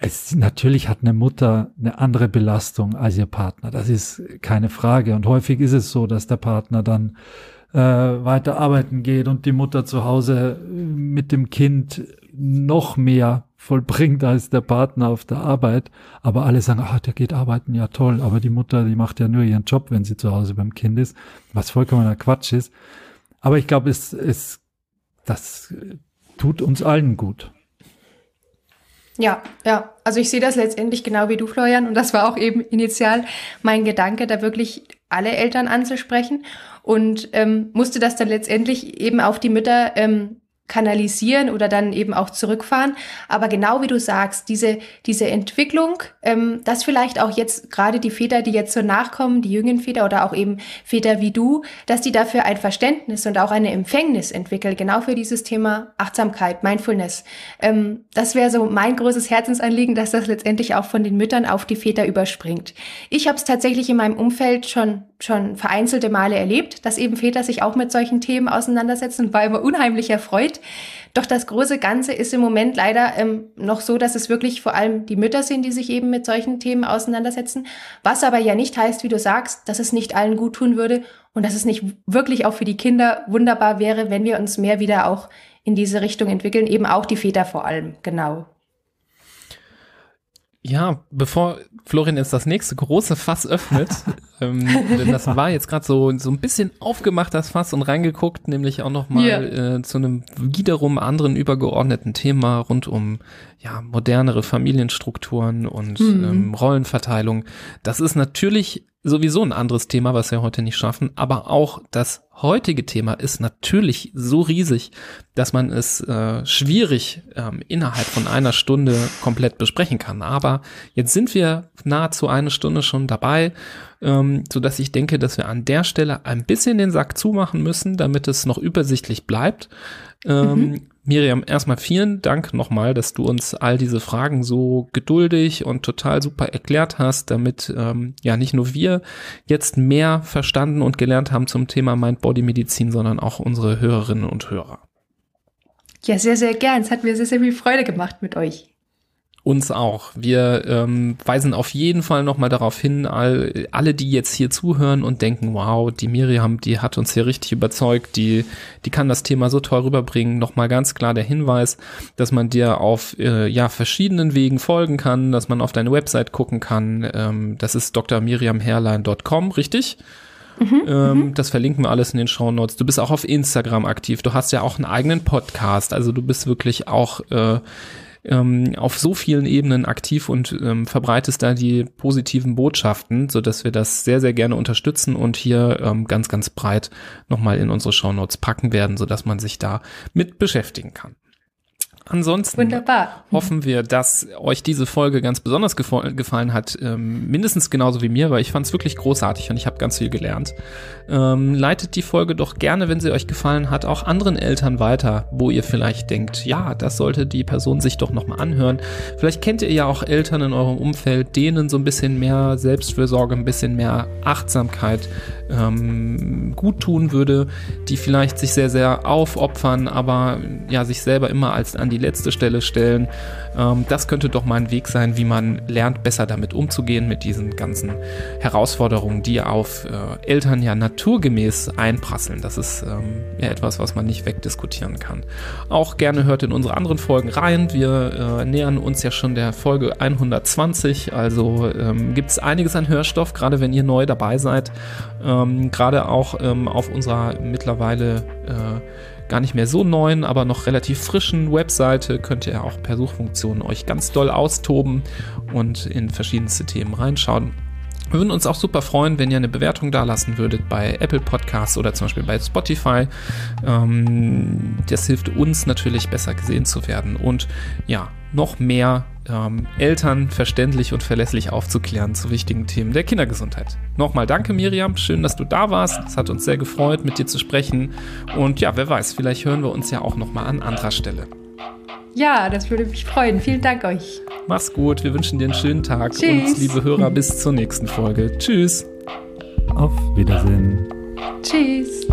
Speaker 2: es, natürlich hat eine Mutter eine andere Belastung als ihr Partner. Das ist keine Frage. Und häufig ist es so, dass der Partner dann äh, weiter arbeiten geht und die Mutter zu Hause äh, mit dem Kind noch mehr vollbringt als der Partner auf der Arbeit. Aber alle sagen, ah, der geht arbeiten, ja toll. Aber die Mutter, die macht ja nur ihren Job, wenn sie zu Hause beim Kind ist, was vollkommener Quatsch ist. Aber ich glaube, es, es, das tut uns allen gut.
Speaker 3: Ja, ja. Also ich sehe das letztendlich genau wie du, Florian. Und das war auch eben initial mein Gedanke, da wirklich alle Eltern anzusprechen. Und ähm, musste das dann letztendlich eben auf die Mütter ähm, kanalisieren oder dann eben auch zurückfahren. Aber genau wie du sagst, diese, diese Entwicklung, ähm, dass vielleicht auch jetzt gerade die Väter, die jetzt so nachkommen, die jüngeren Väter oder auch eben Väter wie du, dass die dafür ein Verständnis und auch eine Empfängnis entwickeln, genau für dieses Thema Achtsamkeit, Mindfulness. Ähm, das wäre so mein großes Herzensanliegen, dass das letztendlich auch von den Müttern auf die Väter überspringt. Ich habe es tatsächlich in meinem Umfeld schon schon vereinzelte Male erlebt, dass eben Väter sich auch mit solchen Themen auseinandersetzen und war immer unheimlich erfreut. Doch das große Ganze ist im Moment leider ähm, noch so, dass es wirklich vor allem die Mütter sind, die sich eben mit solchen Themen auseinandersetzen. Was aber ja nicht heißt, wie du sagst, dass es nicht allen gut tun würde und dass es nicht wirklich auch für die Kinder wunderbar wäre, wenn wir uns mehr wieder auch in diese Richtung entwickeln, eben auch die Väter vor allem, genau.
Speaker 1: Ja, bevor Florian jetzt das nächste große Fass öffnet, ähm, denn das war jetzt gerade so so ein bisschen aufgemacht das Fass und reingeguckt, nämlich auch noch mal
Speaker 3: Ja.
Speaker 1: äh, zu einem wiederum anderen übergeordneten Thema rund um ja modernere Familienstrukturen und
Speaker 3: Mhm.
Speaker 1: ähm, Rollenverteilung. Das ist natürlich sowieso ein anderes Thema, was wir heute nicht schaffen, aber auch das heutige Thema ist natürlich so riesig, dass man es äh, schwierig ähm, innerhalb von einer Stunde komplett besprechen kann. Aber jetzt sind wir nahezu eine Stunde schon dabei, ähm, so dass ich denke, dass wir an der Stelle ein bisschen den Sack zumachen müssen, damit es noch übersichtlich bleibt. Ähm, Miriam, erstmal vielen Dank nochmal, dass du uns all diese Fragen so geduldig und total super erklärt hast, damit ähm, ja nicht nur wir jetzt mehr verstanden und gelernt haben zum Thema Mind-Body-Medizin, sondern auch unsere Hörerinnen und Hörer.
Speaker 3: Ja, sehr, sehr gern. Es hat mir sehr, sehr viel Freude gemacht mit euch.
Speaker 1: Uns auch. Wir ähm, weisen auf jeden Fall nochmal darauf hin, all, alle, die jetzt hier zuhören und denken, wow, die Miriam, die hat uns hier richtig überzeugt, die, die kann das Thema so toll rüberbringen. Nochmal ganz klar der Hinweis, dass man dir auf äh, ja, verschiedenen Wegen folgen kann, dass man auf deine Website gucken kann. Ähm, das ist drmiriamherlein.com, richtig? ähm, das verlinken wir alles in den Show Notes. Du bist auch auf Instagram aktiv. Du hast ja auch einen eigenen Podcast. Also du bist wirklich auch äh, ähm, auf so vielen Ebenen aktiv und ähm, verbreitest da die positiven Botschaften, so dass wir das sehr, sehr gerne unterstützen und hier ähm, ganz, ganz breit nochmal in unsere Shownotes packen werden, so dass man sich da mit beschäftigen kann. Ansonsten
Speaker 3: Wunderbar.
Speaker 1: hoffen wir, dass euch diese Folge ganz besonders gefallen hat, ähm, mindestens genauso wie mir, weil ich fand es wirklich großartig und ich habe ganz viel gelernt. Ähm, leitet die Folge doch gerne, wenn sie euch gefallen hat, auch anderen Eltern weiter, wo ihr vielleicht denkt, ja, das sollte die Person sich doch nochmal anhören. Vielleicht kennt ihr ja auch Eltern in eurem Umfeld, denen so ein bisschen mehr Selbstfürsorge, ein bisschen mehr Achtsamkeit ähm, gut tun würde, die vielleicht sich sehr, sehr aufopfern, aber ja, sich selber immer als an die letzte Stelle stellen. Ähm, das könnte doch mal ein Weg sein, wie man lernt, besser damit umzugehen, mit diesen ganzen Herausforderungen, die auf äh, Eltern ja naturgemäß einprasseln. Das ist ähm, ja etwas, was man nicht wegdiskutieren kann. Auch gerne hört in unsere anderen Folgen rein. Wir äh, nähern uns ja schon der Folge 120, also ähm, gibt es einiges an Hörstoff, gerade wenn ihr neu dabei seid. Ähm, gerade auch ähm, auf unserer mittlerweile äh, gar nicht mehr so neuen, aber noch relativ frischen Webseite könnt ihr auch per Suchfunktion euch ganz doll austoben und in verschiedenste Themen reinschauen. Wir würden uns auch super freuen, wenn ihr eine Bewertung dalassen würdet bei Apple Podcasts oder zum Beispiel bei Spotify. Ähm, das hilft uns natürlich besser gesehen zu werden und ja, noch mehr ähm, Eltern verständlich und verlässlich aufzuklären zu wichtigen Themen der Kindergesundheit. Nochmal danke, Miriam. Schön, dass du da warst. Es hat uns sehr gefreut, mit dir zu sprechen. Und ja, wer weiß, vielleicht hören wir uns ja auch nochmal an anderer Stelle.
Speaker 3: Ja, das würde mich freuen. Vielen Dank euch.
Speaker 1: Mach's gut. Wir wünschen dir einen schönen Tag.
Speaker 3: Tschüss.
Speaker 1: Und liebe Hörer, bis zur nächsten Folge. Tschüss.
Speaker 2: Auf Wiedersehen.
Speaker 3: Tschüss.